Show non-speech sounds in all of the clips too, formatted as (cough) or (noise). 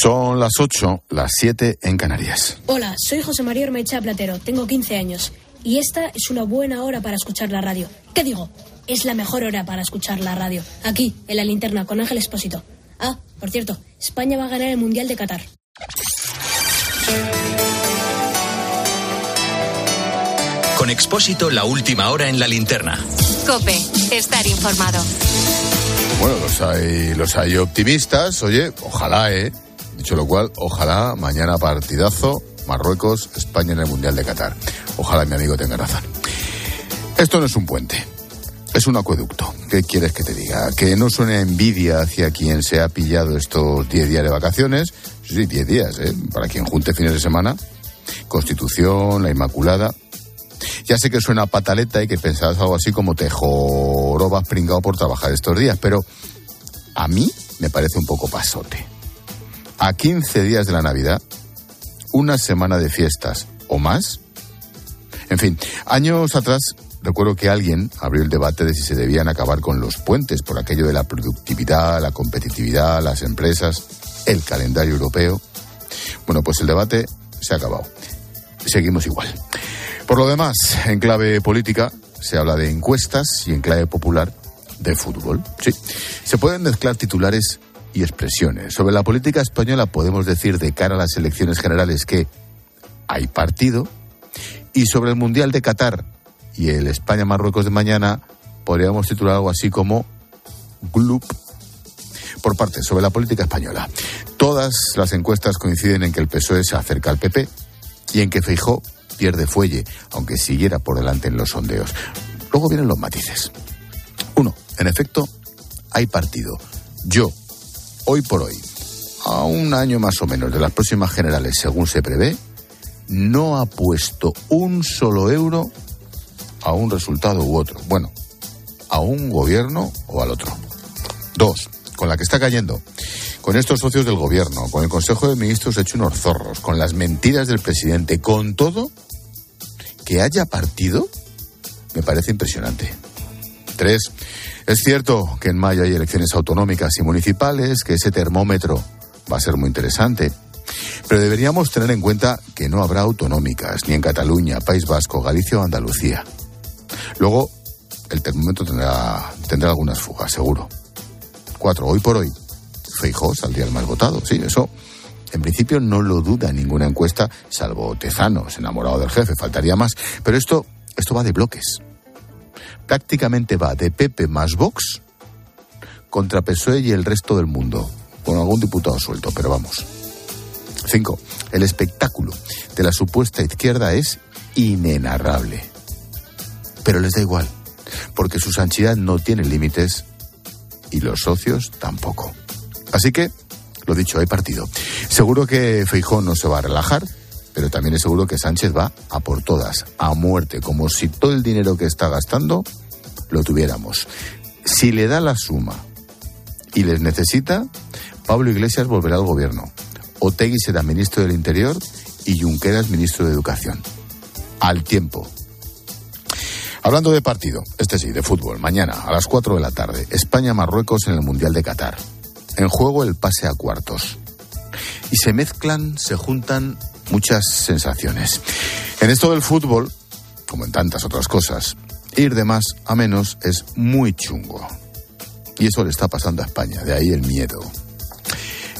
Son las 8, las 7 en Canarias. Hola, soy José María Ormecha Platero, tengo 15 años. Y esta es una buena hora para escuchar la radio. ¿Qué digo? Es la mejor hora para escuchar la radio. Aquí, en la linterna, con Ángel Espósito. Ah, por cierto, España va a ganar el Mundial de Qatar. Con Expósito, la última hora en la linterna. Cope, estar informado. Bueno, los hay, los hay optimistas. Oye, ojalá, ¿eh? Dicho lo cual, ojalá mañana partidazo Marruecos, España en el Mundial de Qatar. Ojalá mi amigo tenga razón. Esto no es un puente, es un acueducto. ¿Qué quieres que te diga? Que no suene envidia hacia quien se ha pillado estos 10 días de vacaciones. Sí, 10 días, ¿eh? Para quien junte fines de semana. Constitución, la Inmaculada. Ya sé que suena pataleta y que pensabas algo así como te jorobas pringado por trabajar estos días, pero a mí me parece un poco pasote. A 15 días de la Navidad, una semana de fiestas o más. En fin, años atrás recuerdo que alguien abrió el debate de si se debían acabar con los puentes por aquello de la productividad, la competitividad, las empresas, el calendario europeo. Bueno, pues el debate se ha acabado. Seguimos igual. Por lo demás, en clave política se habla de encuestas y en clave popular de fútbol. Sí, se pueden mezclar titulares expresiones. Sobre la política española podemos decir de cara a las elecciones generales que hay partido y sobre el Mundial de Qatar y el España-Marruecos de mañana podríamos titular algo así como GLUP por parte sobre la política española. Todas las encuestas coinciden en que el PSOE se acerca al PP y en que Feijó pierde fuelle, aunque siguiera por delante en los sondeos. Luego vienen los matices. Uno, en efecto, hay partido. Yo, hoy por hoy, a un año más o menos de las próximas generales, según se prevé, no ha puesto un solo euro a un resultado u otro. Bueno, a un gobierno o al otro. Dos, con la que está cayendo, con estos socios del gobierno, con el Consejo de Ministros hecho unos zorros, con las mentiras del presidente, con todo, que haya partido me parece impresionante. Tres, es cierto que en mayo hay elecciones autonómicas y municipales, que ese termómetro va a ser muy interesante, pero deberíamos tener en cuenta que no habrá autonómicas ni en Cataluña, País Vasco, Galicia o Andalucía. Luego, el termómetro tendrá, tendrá algunas fugas, seguro. Cuatro, hoy por hoy, Feijó saldría el más votado, sí, eso en principio no lo duda ninguna encuesta, salvo Tezanos, enamorado del jefe, faltaría más. Pero esto, esto va de bloques. Prácticamente va de Pepe más Vox contra PSOE y el resto del mundo, con algún diputado suelto, pero vamos. Cinco, el espectáculo de la supuesta izquierda es inenarrable. Pero les da igual, porque su sanchidad no tiene límites y los socios tampoco. Así que lo dicho, hay partido. Seguro que Feijón no se va a relajar, pero también es seguro que Sánchez va a por todas, a muerte, como si todo el dinero que está gastando lo tuviéramos. Si le da la suma y les necesita, Pablo Iglesias volverá al gobierno. Otegui será ministro del Interior y Junqueras ministro de Educación. Al tiempo. Hablando de partido, este sí, de fútbol, mañana a las 4 de la tarde, España-Marruecos en el Mundial de Qatar. En juego el pase a cuartos. Y se mezclan, se juntan muchas sensaciones. En esto del fútbol, como en tantas otras cosas, ir de más a menos es muy chungo. Y eso le está pasando a España, de ahí el miedo.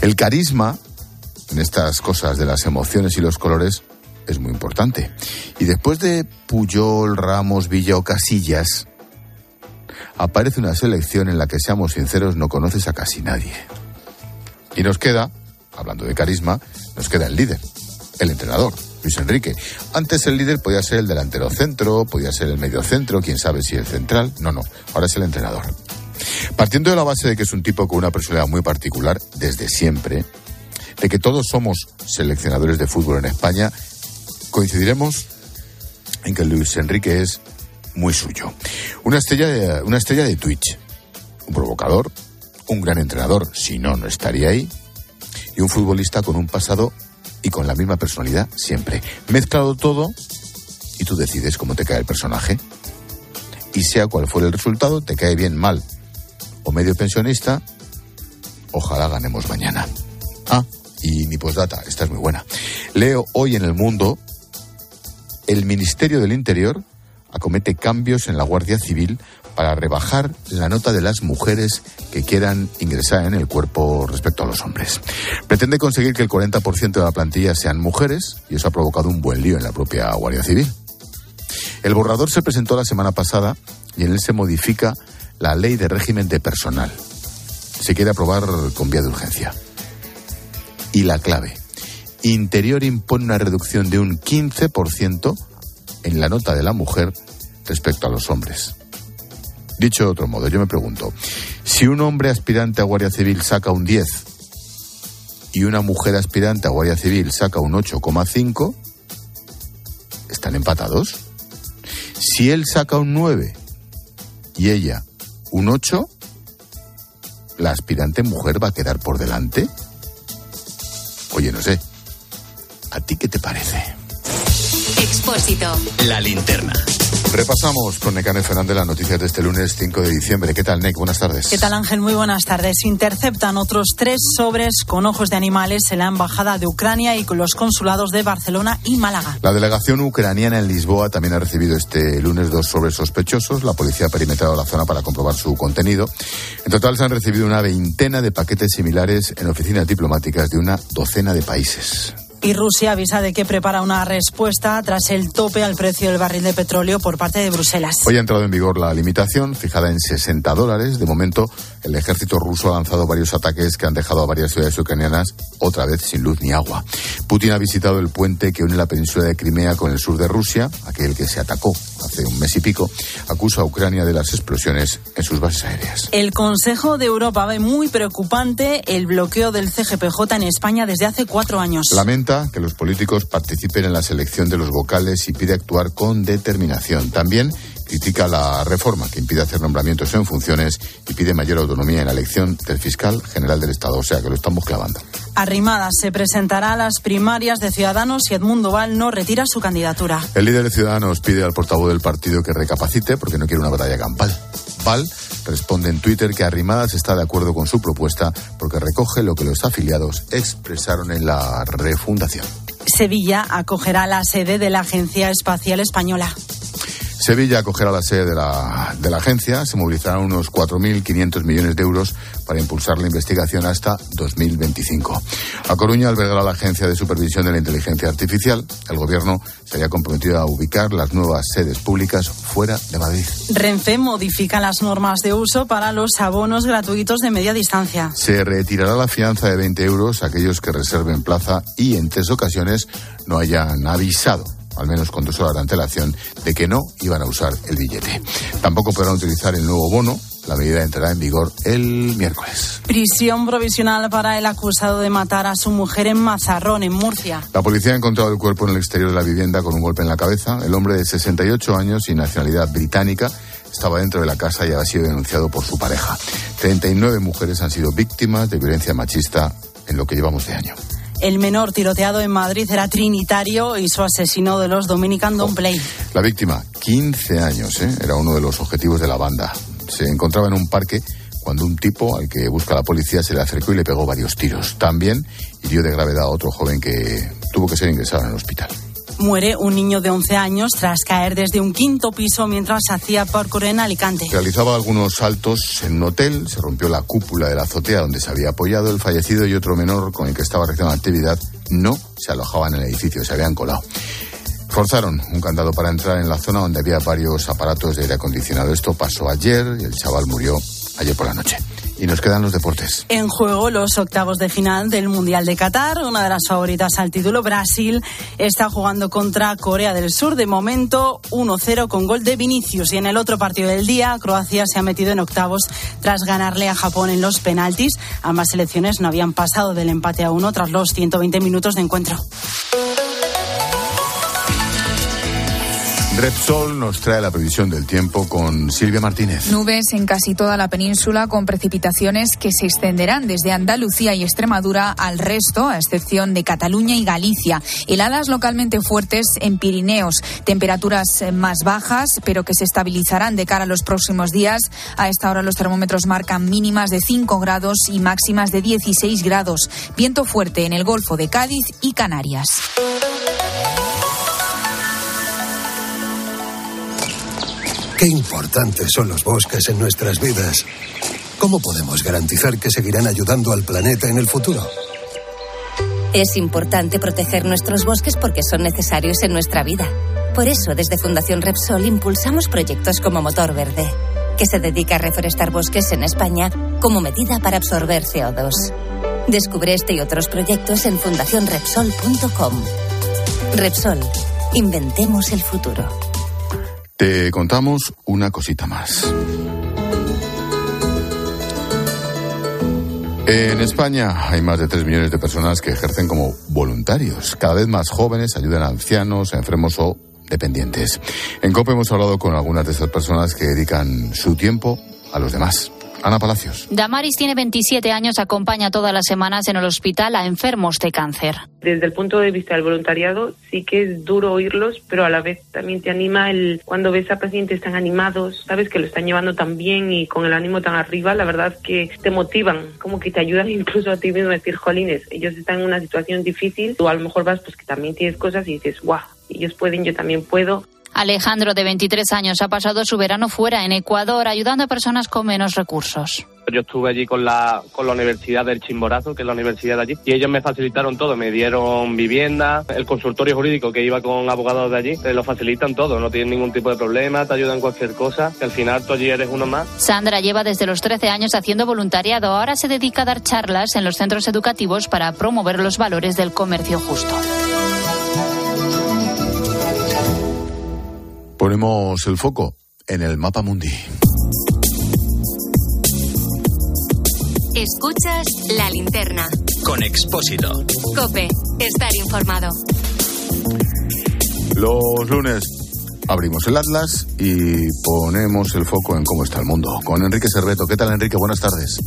El carisma, en estas cosas de las emociones y los colores, es muy importante. Y después de Puyol, Ramos, Villa o Casillas, aparece una selección en la que, seamos sinceros, no conoces a casi nadie. Y nos queda, hablando de carisma, nos queda el líder, el entrenador, Luis Enrique. Antes el líder podía ser el delantero centro, podía ser el medio centro, quién sabe si el central. No, no, ahora es el entrenador. Partiendo de la base de que es un tipo con una personalidad muy particular desde siempre, de que todos somos seleccionadores de fútbol en España, coincidiremos en que Luis Enrique es muy suyo. Una estrella de, una estrella de Twitch, un provocador, un gran entrenador, si no, no estaría ahí, y un futbolista con un pasado y con la misma personalidad siempre. Mezclado todo y tú decides cómo te cae el personaje. Y sea cual fuera el resultado, te cae bien, mal o medio pensionista, ojalá ganemos mañana. Ah, Y mi postdata, esta es muy buena. Leo hoy en el mundo, el Ministerio del Interior acomete cambios en la Guardia Civil para rebajar la nota de las mujeres que quieran ingresar en el cuerpo respecto a los hombres. Pretende conseguir que el 40% de la plantilla sean mujeres y eso ha provocado un buen lío en la propia Guardia Civil. El borrador se presentó la semana pasada y en él se modifica la ley de régimen de personal. Se quiere aprobar con vía de urgencia. Y la clave. Interior impone una reducción de un 15% en la nota de la mujer respecto a los hombres. Dicho de otro modo, yo me pregunto, si un hombre aspirante a Guardia Civil saca un 10 y una mujer aspirante a Guardia Civil saca un 8,5, ¿están empatados? Si él saca un 9 y ella un 8, ¿la aspirante mujer va a quedar por delante? Oye, no sé. ¿A ti qué te parece? Expósito. La linterna. Repasamos con Necane Fernández las noticias de este lunes 5 de diciembre. ¿Qué tal, Nec? Buenas tardes. ¿Qué tal, Ángel? Muy buenas tardes. Interceptan otros tres sobres con ojos de animales en la Embajada de Ucrania y con los consulados de Barcelona y Málaga. La delegación ucraniana en Lisboa también ha recibido este lunes dos sobres sospechosos. La policía ha perimetrado la zona para comprobar su contenido. En total se han recibido una veintena de paquetes similares en oficinas diplomáticas de una docena de países. Y Rusia avisa de que prepara una respuesta tras el tope al precio del barril de petróleo por parte de Bruselas. Hoy ha entrado en vigor la limitación, fijada en 60 dólares. De momento, el ejército ruso ha lanzado varios ataques que han dejado a varias ciudades ucranianas otra vez sin luz ni agua. Putin ha visitado el puente que une la península de Crimea con el sur de Rusia, aquel que se atacó hace un mes y pico. Acusa a Ucrania de las explosiones en sus bases aéreas. El Consejo de Europa ve muy preocupante el bloqueo del CGPJ en España desde hace cuatro años. Que los políticos participen en la selección de los vocales y pide actuar con determinación. También critica la reforma que impide hacer nombramientos en funciones y pide mayor autonomía en la elección del fiscal general del Estado. O sea que lo estamos clavando. Arrimadas se presentará a las primarias de Ciudadanos y Edmundo Val no retira su candidatura. El líder de Ciudadanos pide al portavoz del partido que recapacite porque no quiere una batalla campal. Val responde en Twitter que Arrimadas está de acuerdo con su propuesta porque recoge lo que los afiliados expresaron en la refundación. Sevilla acogerá la sede de la Agencia Espacial Española. Sevilla acogerá la sede de la, de la agencia. Se movilizarán unos 4.500 millones de euros para impulsar la investigación hasta 2025. A Coruña albergará la Agencia de Supervisión de la Inteligencia Artificial. El Gobierno se había comprometido a ubicar las nuevas sedes públicas fuera de Madrid. Renfe modifica las normas de uso para los abonos gratuitos de media distancia. Se retirará la fianza de 20 euros a aquellos que reserven plaza y en tres ocasiones no hayan avisado al menos con dos horas de antelación, de que no iban a usar el billete. Tampoco podrán utilizar el nuevo bono. La medida entrará en vigor el miércoles. Prisión provisional para el acusado de matar a su mujer en Mazarrón, en Murcia. La policía ha encontrado el cuerpo en el exterior de la vivienda con un golpe en la cabeza. El hombre de 68 años y nacionalidad británica estaba dentro de la casa y había sido denunciado por su pareja. 39 mujeres han sido víctimas de violencia machista en lo que llevamos de año. El menor tiroteado en Madrid era trinitario y su asesino de los Dominican Don't Play. La víctima, 15 años, ¿eh? era uno de los objetivos de la banda. Se encontraba en un parque cuando un tipo al que busca la policía se le acercó y le pegó varios tiros. También hirió de gravedad a otro joven que tuvo que ser ingresado en el hospital. Muere un niño de 11 años tras caer desde un quinto piso mientras hacía parkour en Alicante. Realizaba algunos saltos en un hotel, se rompió la cúpula de la azotea donde se había apoyado el fallecido y otro menor con el que estaba realizando actividad no se alojaban en el edificio, se habían colado. Forzaron un candado para entrar en la zona donde había varios aparatos de aire acondicionado. Esto pasó ayer y el chaval murió ayer por la noche. Y nos quedan los deportes. En juego los octavos de final del Mundial de Qatar. Una de las favoritas al título, Brasil, está jugando contra Corea del Sur. De momento, 1-0 con gol de Vinicius. Y en el otro partido del día, Croacia se ha metido en octavos tras ganarle a Japón en los penaltis. Ambas selecciones no habían pasado del empate a uno tras los 120 minutos de encuentro. Repsol nos trae la previsión del tiempo con Silvia Martínez. Nubes en casi toda la península con precipitaciones que se extenderán desde Andalucía y Extremadura al resto, a excepción de Cataluña y Galicia. Heladas localmente fuertes en Pirineos. Temperaturas más bajas, pero que se estabilizarán de cara a los próximos días. A esta hora los termómetros marcan mínimas de 5 grados y máximas de 16 grados. Viento fuerte en el Golfo de Cádiz y Canarias. Qué importantes son los bosques en nuestras vidas. ¿Cómo podemos garantizar que seguirán ayudando al planeta en el futuro? Es importante proteger nuestros bosques porque son necesarios en nuestra vida. Por eso, desde Fundación Repsol impulsamos proyectos como Motor Verde, que se dedica a reforestar bosques en España como medida para absorber CO2. Descubre este y otros proyectos en fundacionrepsol.com. Repsol, inventemos el futuro. Te contamos una cosita más. En España hay más de 3 millones de personas que ejercen como voluntarios. Cada vez más jóvenes ayudan a ancianos, enfermos o dependientes. En COPE hemos hablado con algunas de esas personas que dedican su tiempo a los demás. Ana Palacios. Damaris tiene 27 años, acompaña todas las semanas en el hospital a enfermos de cáncer. Desde el punto de vista del voluntariado, sí que es duro oírlos, pero a la vez también te anima el cuando ves a pacientes tan animados, sabes que lo están llevando tan bien y con el ánimo tan arriba, la verdad que te motivan, como que te ayudan (laughs) incluso a ti mismo a decir, jolines, ellos están en una situación difícil, tú a lo mejor vas pues que también tienes cosas y dices, guau, ellos pueden, yo también puedo. Alejandro, de 23 años, ha pasado su verano fuera, en Ecuador, ayudando a personas con menos recursos. Yo estuve allí con la, con la Universidad del Chimborazo, que es la universidad de allí, y ellos me facilitaron todo, me dieron vivienda, el consultorio jurídico que iba con abogados de allí, te lo facilitan todo, no tienen ningún tipo de problema, te ayudan en cualquier cosa, que al final tú allí eres uno más. Sandra lleva desde los 13 años haciendo voluntariado, ahora se dedica a dar charlas en los centros educativos para promover los valores del comercio justo. Ponemos el foco en el mapa mundi. Escuchas la linterna. Con Expósito. Cope, estar informado. Los lunes abrimos el Atlas y ponemos el foco en cómo está el mundo. Con Enrique Cerveto. ¿Qué tal, Enrique? Buenas tardes.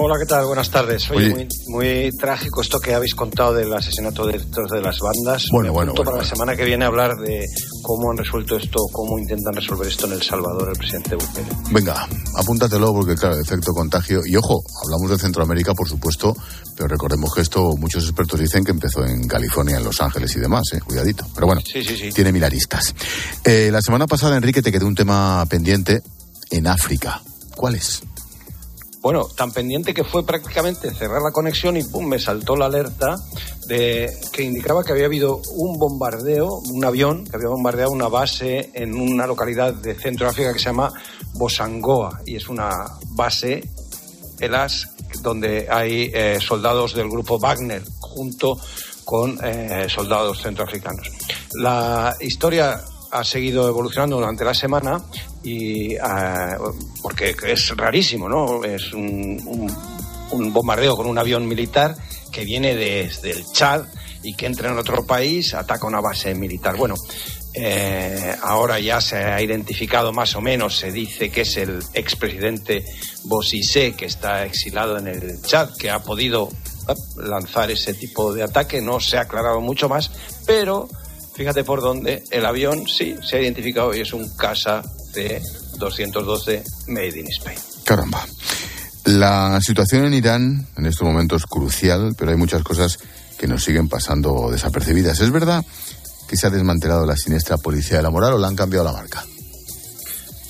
Hola, ¿qué tal? Buenas tardes. Oye, Oye. Muy, muy trágico esto que habéis contado del asesinato de las bandas. Bueno, bueno, bueno, para bueno. la semana que viene hablar de cómo han resuelto esto, cómo intentan resolver esto en El Salvador el presidente Bukele. Venga, apúntatelo porque, claro, efecto contagio. Y ojo, hablamos de Centroamérica, por supuesto, pero recordemos que esto muchos expertos dicen que empezó en California, en Los Ángeles y demás, ¿eh? Cuidadito. Pero bueno, Sí, sí, sí. tiene mil aristas. Eh, la semana pasada, Enrique, te quedó un tema pendiente en África. ¿Cuál es? Bueno, tan pendiente que fue prácticamente cerrar la conexión y pum, me saltó la alerta de que indicaba que había habido un bombardeo, un avión que había bombardeado una base en una localidad de Centroáfrica que se llama Bosangoa y es una base, elas, donde hay eh, soldados del grupo Wagner junto con eh, soldados centroafricanos. La historia ha seguido evolucionando durante la semana y ah, porque es rarísimo, ¿no? Es un, un- un bombardeo con un avión militar que viene desde el Chad y que entra en otro país, ataca una base militar. Bueno, eh, ahora ya se ha identificado más o menos, se dice que es el expresidente Bosise, que está exilado en el Chad, que ha podido lanzar ese tipo de ataque. No se ha aclarado mucho más, pero fíjate por dónde el avión sí se ha identificado y es un Casa C-212 Made in Spain. Caramba. La situación en Irán en estos momentos es crucial, pero hay muchas cosas que nos siguen pasando desapercibidas. ¿Es verdad que se ha desmantelado la siniestra policía de la moral o la han cambiado la marca?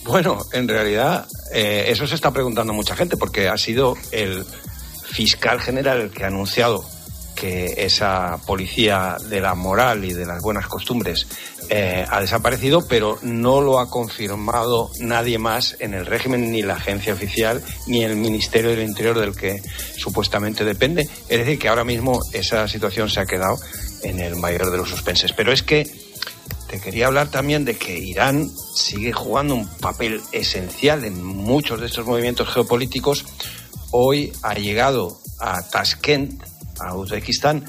Bueno, en realidad eh, eso se está preguntando mucha gente porque ha sido el fiscal general el que ha anunciado que esa policía de la moral y de las buenas costumbres eh, ha desaparecido, pero no lo ha confirmado nadie más en el régimen, ni la agencia oficial, ni el Ministerio del Interior del que supuestamente depende. Es decir, que ahora mismo esa situación se ha quedado en el mayor de los suspenses. Pero es que te quería hablar también de que Irán sigue jugando un papel esencial en muchos de estos movimientos geopolíticos. Hoy ha llegado a Tashkent, a Uzbekistán,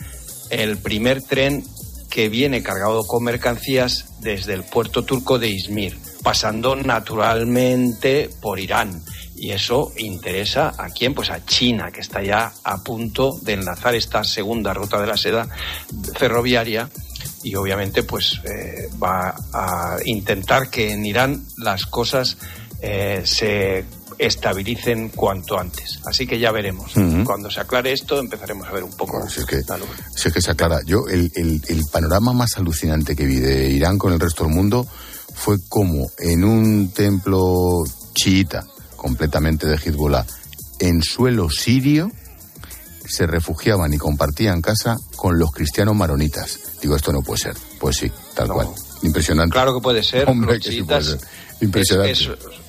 el primer tren que viene cargado con mercancías desde el puerto turco de Izmir, pasando naturalmente por Irán. Y eso interesa a quién? Pues a China, que está ya a punto de enlazar esta segunda ruta de la seda ferroviaria y obviamente pues eh, va a intentar que en Irán las cosas eh, se estabilicen cuanto antes. Así que ya veremos. Cuando se aclare esto empezaremos a ver un poco si es que, Si es que se aclara. Yo el, el, el panorama más alucinante que vi de Irán con el resto del mundo fue como en un templo chiita completamente de Hezbollah en suelo sirio se refugiaban y compartían casa con los cristianos maronitas. Digo, esto no puede ser. Pues sí, tal cual. Impresionante. Claro que puede ser. Hombre, que sí puede ser. Impresionante.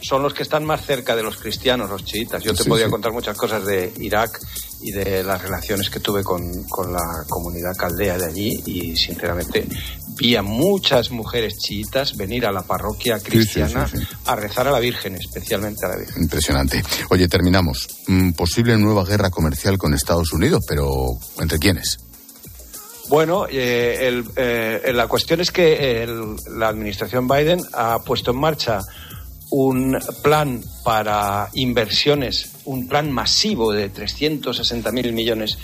son los que están más cerca de los cristianos, los chiitas. Yo te podría contar muchas cosas de Irak y de las relaciones que tuve con, con, la comunidad caldea de allí y sinceramente vi a muchas mujeres chiitas venir a la parroquia cristiana a rezar a la Virgen, especialmente a la Virgen. Impresionante. Oye, terminamos. Mm, posible nueva guerra comercial con Estados Unidos, pero ¿entre quiénes? Bueno, eh, eh, la cuestión es que la administración Biden ha puesto en marcha un plan para inversiones, un plan masivo de 360 mil millones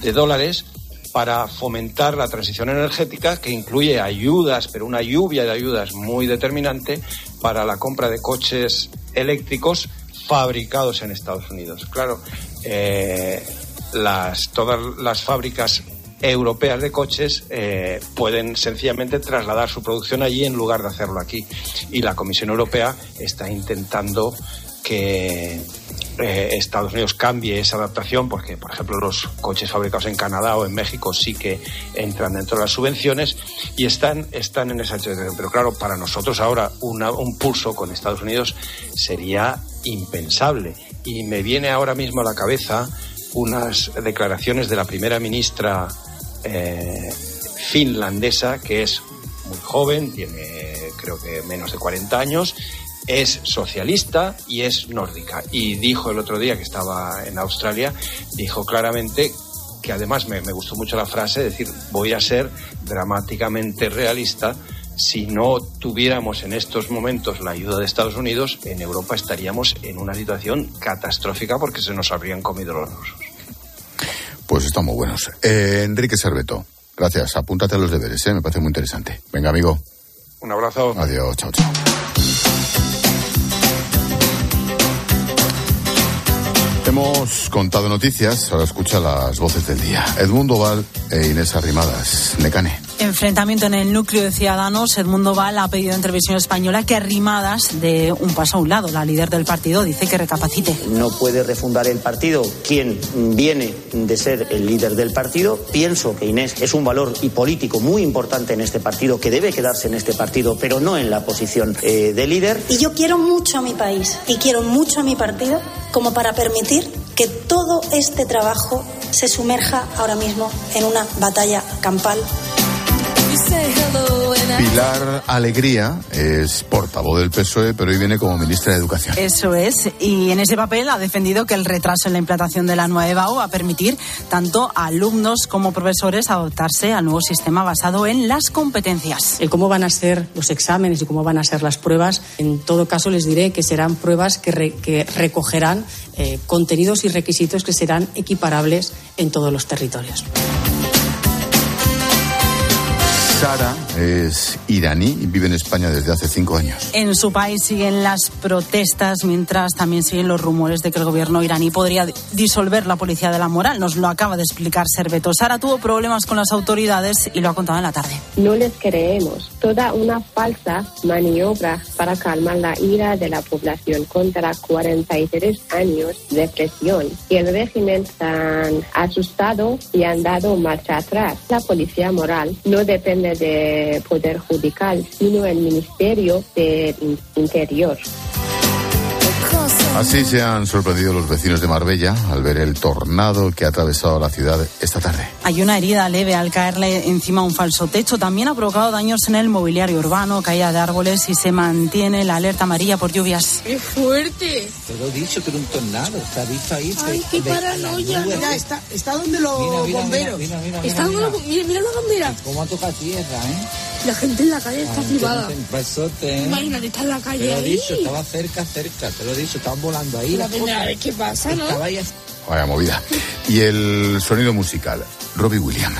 de dólares para fomentar la transición energética que incluye ayudas, pero una lluvia de ayudas muy determinante para la compra de coches eléctricos fabricados en Estados Unidos. Claro, eh, las, todas las fábricas europeas de coches eh, pueden sencillamente trasladar su producción allí en lugar de hacerlo aquí. Y la Comisión Europea está intentando que eh, Estados Unidos cambie esa adaptación porque, por ejemplo, los coches fabricados en Canadá o en México sí que entran dentro de las subvenciones y están, están en esa. Pero claro, para nosotros ahora un pulso con Estados Unidos sería impensable. Y me viene ahora mismo a la cabeza unas declaraciones de la primera ministra eh, finlandesa, que es muy joven, tiene creo que menos de 40 años, es socialista y es nórdica. Y dijo el otro día que estaba en Australia, dijo claramente que además me, me gustó mucho la frase, decir, voy a ser dramáticamente realista. Si no tuviéramos en estos momentos la ayuda de Estados Unidos, en Europa estaríamos en una situación catastrófica porque se nos habrían comido los rusos. Pues estamos buenos. Eh, Enrique Serveto, gracias. Apúntate a los deberes, ¿eh? me parece muy interesante. Venga, amigo. Un abrazo. Adiós, chao, chao. Hemos contado noticias, ahora escucha las voces del día. Edmundo Val e Inés Arrimadas. Necane. Enfrentamiento en el núcleo de Ciudadanos. Edmundo Val ha pedido en televisión española que Arrimadas de un paso a un lado. La líder del partido dice que recapacite. No puede refundar el partido quien viene de ser el líder del partido. Pienso que Inés es un valor y político muy importante en este partido, que debe quedarse en este partido, pero no en la posición eh, de líder. Y yo quiero mucho a mi país y quiero mucho a mi partido como para permitir que todo este trabajo se sumerja ahora mismo en una batalla campal Pilar Alegría es portavoz del PSOE, pero hoy viene como ministra de Educación. Eso es, y en ese papel ha defendido que el retraso en la implantación de la nueva EBAU va a permitir tanto a alumnos como profesores adoptarse al nuevo sistema basado en las competencias. cómo van a ser los exámenes y cómo van a ser las pruebas, en todo caso les diré que serán pruebas que, recogerán eh, contenidos y requisitos que serán equiparables en todos los territorios. Sara es iraní y vive en España desde hace cinco años. En su país siguen las protestas, mientras también siguen los rumores de que el gobierno iraní podría disolver la policía de la moral. Nos lo acaba de explicar Serveto. Sara tuvo problemas con las autoridades y lo ha contado en la tarde. No les creemos. Toda una falsa maniobra para calmar la ira de la población contra 43 años de presión. Y el régimen tan asustado y han dado marcha atrás. La policía moral no depende de Poder Judicial, sino el Ministerio del Interior. Así se han sorprendido los vecinos de Marbella al ver el tornado que ha atravesado la ciudad esta tarde. Hay una herida leve al caerle encima un falso techo. También ha provocado daños en el mobiliario urbano, caída de árboles y se mantiene la alerta amarilla por lluvias. ¡Qué fuerte! Te lo he dicho que era un tornado. Está visto ahí. ¡Ay, qué paranoia! Mira, está, está donde los Mira, mira, bomberos. mira, mira, mira, está mira. donde los- mira, mira la bandera. ¿Cómo ha tocado tierra, eh? La gente en la calle está privada. ¿eh? Imagínate, está en la Te calle lo he dicho, estaba cerca, cerca. Te lo he dicho, estaban volando ahí. La primera vez que pasa, ¿no? Estaba ahí Vaya movida. Y el sonido musical, Robbie Williams.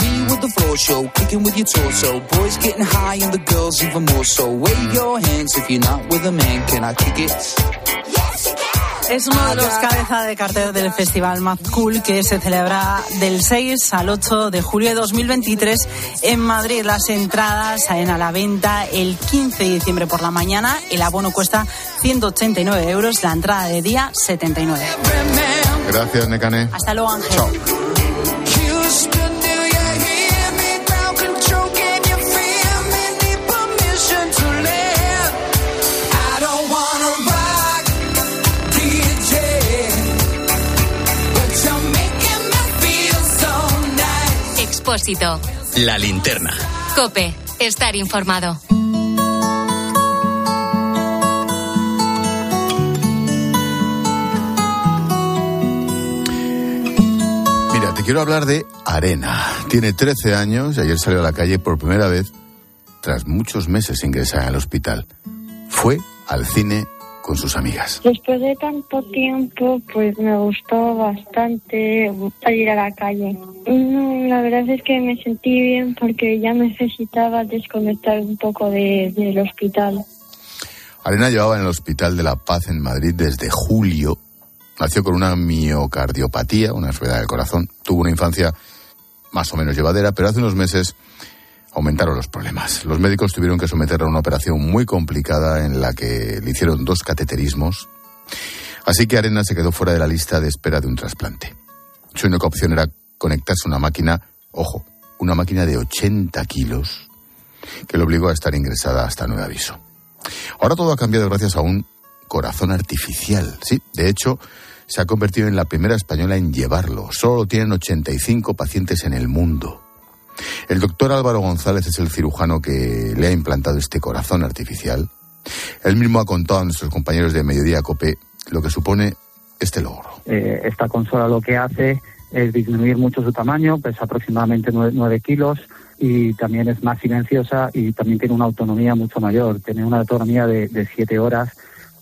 Me with the floor show, kicking with your torso. Boys getting high and the girls even more so. Wave your hands if you're not with a man. Can I kick it? Es uno de los cabeza de cartel del festival Mad Cool que se celebra del 6 al 8 de julio de 2023 en Madrid. Las entradas salen a la venta el 15 de diciembre por la mañana. El abono cuesta 189 euros, la entrada de día 79. Gracias, Necane. Hasta luego, Ángel. Houston, La linterna. Cope. Estar informado. Mira, te quiero hablar de Arena. Tiene 13 años y ayer salió a la calle por primera vez tras muchos meses ingresada al hospital. Fue al cine con sus amigas. Después de tanto tiempo, pues me gustó bastante salir a la calle. No, la verdad es que me sentí bien porque ya necesitaba desconectar un poco de- del hospital. Arena llevaba en el Hospital de la Paz en Madrid desde julio. Nació con una miocardiopatía, una enfermedad del corazón. Tuvo una infancia más o menos llevadera, pero hace unos meses aumentaron los problemas. Los médicos tuvieron que someterla a una operación muy complicada en la que le hicieron dos cateterismos. Así que Arena se quedó fuera de la lista de espera de un trasplante. Su única opción era conectarse a una máquina, ojo, una máquina de 80 kilos, que le obligó a estar ingresada hasta nuevo aviso. Ahora todo ha cambiado gracias a un corazón artificial. Sí, de hecho, se ha convertido en la primera española en llevarlo. Solo tienen 85 pacientes en el mundo. El doctor Álvaro González es el cirujano que le ha implantado este corazón artificial. Él mismo ha contado a nuestros compañeros de Mediodía Cope lo que supone este logro. Eh, esta consola lo que hace es disminuir mucho su tamaño, pesa aproximadamente 9, kilos y también es más silenciosa y también tiene una autonomía mucho mayor. Tiene una autonomía de 7 horas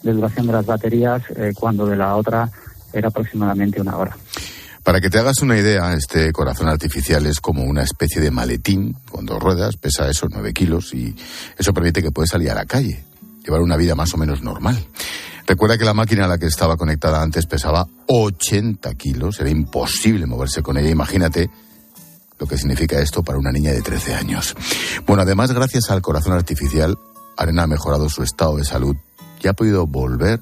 de duración de las baterías eh, cuando de la otra era aproximadamente una hora. Para que te hagas una idea, este corazón artificial es como una especie de maletín con dos ruedas, pesa eso, 9 kilos, y eso permite que puedas salir a la calle, llevar una vida más o menos normal. Recuerda que la máquina a la que estaba conectada antes pesaba 80 kilos, era imposible moverse con ella, imagínate lo que significa esto para una niña de 13 años. Bueno, además, gracias al corazón artificial, Arena ha mejorado su estado de salud y ha podido volver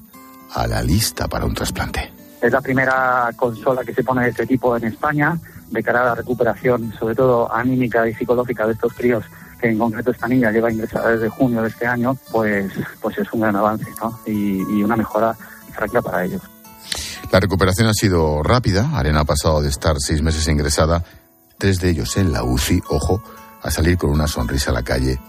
a la lista para un trasplante. Es la primera consola que se pone de este tipo en España de cara a la recuperación, sobre todo anímica y psicológica de estos críos, que en concreto esta niña lleva ingresada desde junio de este año, pues, pues es un gran avance ¿no? y, y una mejora francamente para ellos. La recuperación ha sido rápida. Arena ha pasado de estar seis meses ingresada, tres de ellos en la UCI, ojo, a salir con una sonrisa a la calle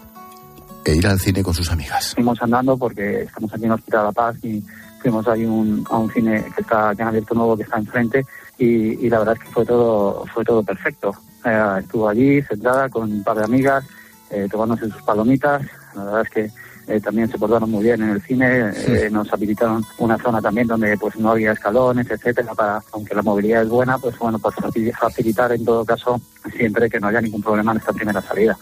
e ir al cine con sus amigas. Fuimos andando porque estamos aquí en el Hospital de la Paz y fuimos ahí un, a un cine que está que han abierto nuevo que está enfrente y, y la verdad es que fue todo fue todo perfecto. Eh, estuvo allí sentada con un par de amigas eh, tomándose sus palomitas. La verdad es que eh, también se portaron muy bien en el cine. eh, nos habilitaron una zona también donde pues no había escalones, etcétera, para aunque la movilidad es buena, pues bueno, facil- facilitar en todo caso siempre que no haya ningún problema en esta primera salida.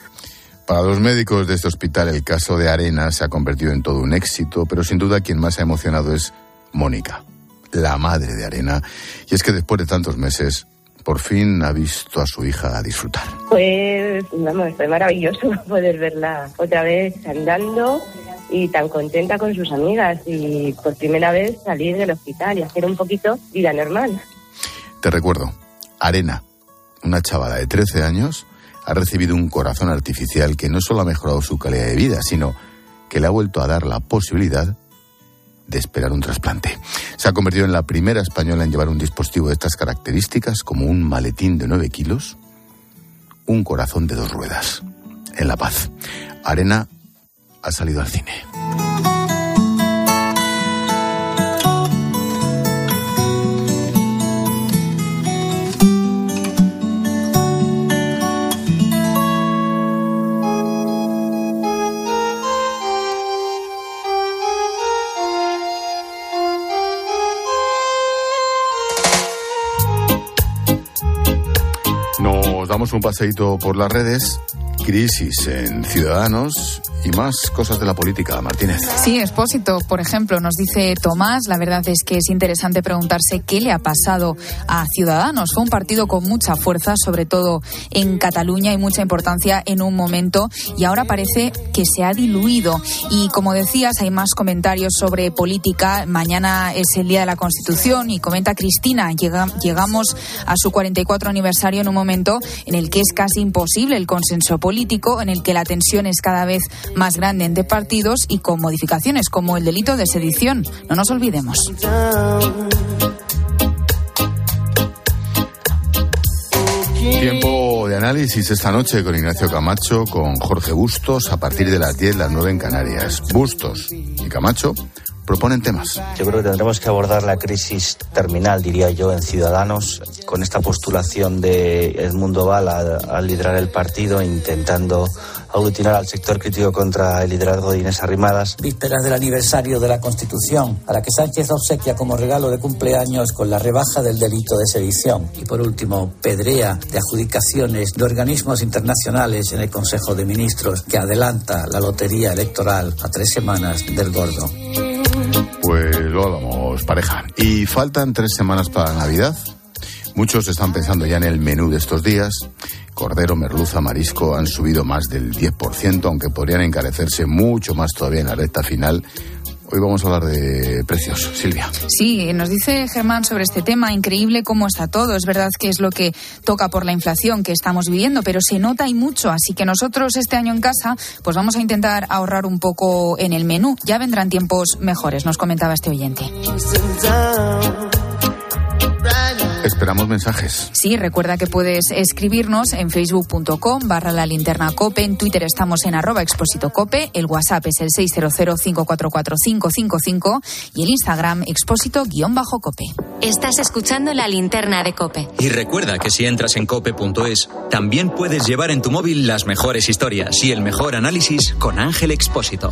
Para los médicos de este hospital, el caso de Arena se ha convertido en todo un éxito, pero sin duda quien más ha emocionado es Mónica, la madre de Arena. Y es que después de tantos meses, por fin ha visto a su hija disfrutar. Pues, vamos, fue maravilloso (laughs) poder verla otra vez andando y tan contenta con sus amigas y por primera vez salir del hospital y hacer un poquito vida normal. Te recuerdo, Arena, una chavala de 13 años, ha recibido un corazón artificial que no solo ha mejorado su calidad de vida, sino que le ha vuelto a dar la posibilidad de esperar un trasplante. Se ha convertido en la primera española en llevar un dispositivo de estas características, como un maletín de 9 kilos, un corazón de dos ruedas. En La Paz. Arena ha salido al cine. Un paseíto por las redes, crisis en Ciudadanos y más cosas de la política. Martínez. Sí, Expósito, por ejemplo, nos dice Tomás, la verdad es que es interesante preguntarse qué le ha pasado a Ciudadanos. Fue un partido con mucha fuerza, sobre todo en Cataluña y mucha importancia en un momento y ahora parece que se ha diluido. Y como decías, hay más comentarios sobre política. Mañana es el Día de la Constitución y comenta Cristina, llega, llegamos a su 44 aniversario en un momento en el que es casi imposible el consenso político, en el que la tensión es cada vez más grande entre partidos y con modificaciones como el delito de sedición. No nos olvidemos. Tiempo de análisis esta noche con Ignacio Camacho, con Jorge Bustos, a partir de las 10, las 9 en Canarias. Bustos y Camacho proponen temas. Yo creo que tendremos que abordar la crisis terminal, diría yo, en Ciudadanos, con esta postulación de Edmundo Val a, a liderar el partido, intentando aglutinar al sector crítico contra el liderazgo de Inés Arrimadas. Vísperas del aniversario de la Constitución, a la que Sánchez obsequia como regalo de cumpleaños con la rebaja del delito de sedición. Y por último, pedrea de adjudicaciones de organismos internacionales en el Consejo de Ministros, que adelanta la lotería electoral a tres semanas del gordo. Pues lo hablamos, pareja. Y faltan tres semanas para Navidad. Muchos están pensando ya en el menú de estos días. Cordero, merluza, marisco han subido más del 10%, aunque podrían encarecerse mucho más todavía en la recta final. Hoy vamos a hablar de precios. Silvia. Sí, nos dice Germán sobre este tema, increíble cómo está todo. Es verdad que es lo que toca por la inflación que estamos viviendo, pero se nota y mucho. Así que nosotros este año en casa, pues vamos a intentar ahorrar un poco en el menú. Ya vendrán tiempos mejores, nos comentaba este oyente. Esperamos mensajes. Sí, recuerda que puedes escribirnos en facebook.com barra la linterna cope, en Twitter estamos en arroba expósito cope, el WhatsApp es el 600544555 y el Instagram expósito guion bajo cope. Estás escuchando la linterna de cope. Y recuerda que si entras en cope.es, también puedes llevar en tu móvil las mejores historias y el mejor análisis con Ángel Expósito.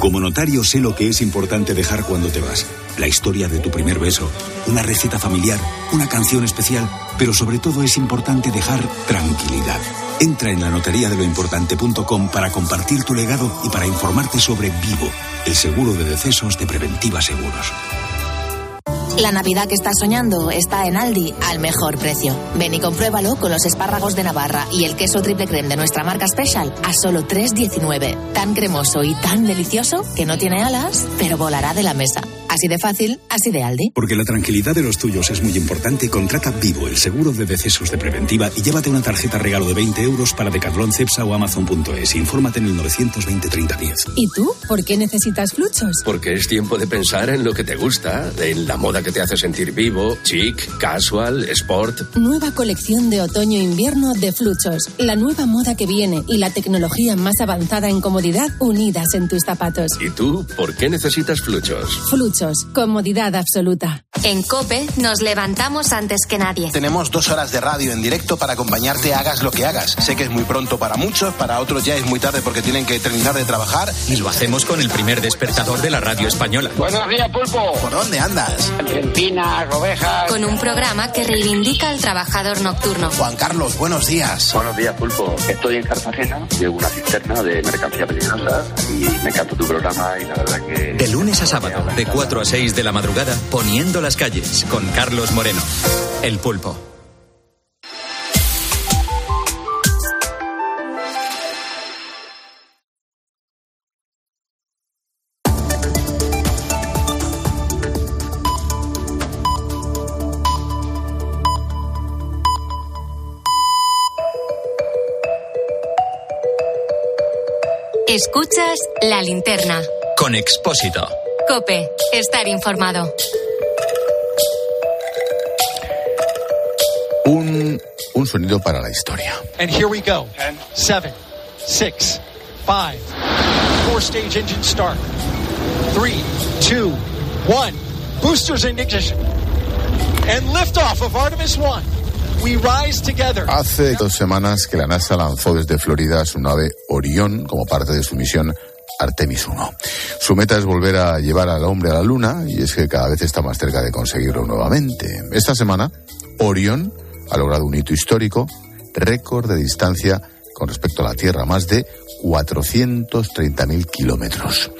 Como notario sé lo que es importante dejar cuando te vas. La historia de tu primer beso, una receta familiar, una canción especial, pero sobre todo es importante dejar tranquilidad. Entra en la notaría de para compartir tu legado y para informarte sobre Vivo, el seguro de decesos de Preventiva Seguros. La Navidad que estás soñando está en Aldi al mejor precio. Ven y compruébalo con los espárragos de Navarra y el queso triple creme de nuestra marca Special a solo 3,19. Tan cremoso y tan delicioso que no tiene alas, pero volará de la mesa. Así de fácil, así de Aldi. Porque la tranquilidad de los tuyos es muy importante, contrata Vivo, el seguro de decesos de Preventiva y llévate una tarjeta regalo de 20 euros para Decathlon, Cepsa o Amazon.es. Infórmate en el 920 30 10. ¿Y tú? ¿Por qué necesitas fluchos? Porque es tiempo de pensar en lo que te gusta, en la moda que te hace sentir vivo, chic, casual, sport. Nueva colección de otoño-invierno de Fluchos. La nueva moda que viene y la tecnología más avanzada en comodidad unidas en tus zapatos. ¿Y tú? ¿Por qué necesitas fluchos? Fluchos, Fluchos, comodidad absoluta. En Cope nos levantamos antes que nadie. Tenemos dos horas de radio en directo para acompañarte hagas lo que hagas. Sé que es muy pronto para muchos, para otros ya es muy tarde porque tienen que terminar de trabajar. Y lo hacemos con el primer despertador de la radio española. Buenos días, Pulpo. ¿Por dónde andas? Argentina, ovejas. Con un programa que reivindica al trabajador nocturno. Juan Carlos, buenos días. Buenos días, Pulpo. Estoy en Cartagena, llevo una cisterna de mercancía peligrosa y me encanta tu programa y la verdad que... De lunes a sábado, de 4 a 6 de la madrugada, poniendo las calles con Carlos Moreno. El pulpo. Escuchas la linterna. Con Expósito. Cope, estar informado. Un, un sonido para la historia. And here we go. Seven, six, five, four stage engine start. Three, two, one. Boosters in ignition. And liftoff of Artemis 1. We rise together. Hace dos semanas que la NASA lanzó desde Florida su nave Orión como parte de su misión Artemis 1. Su meta es volver a llevar al hombre a la Luna y es que cada vez está más cerca de conseguirlo nuevamente. Esta semana, Orión ha logrado un hito histórico, récord de distancia con respecto a la Tierra, más de 430.000 kilómetros.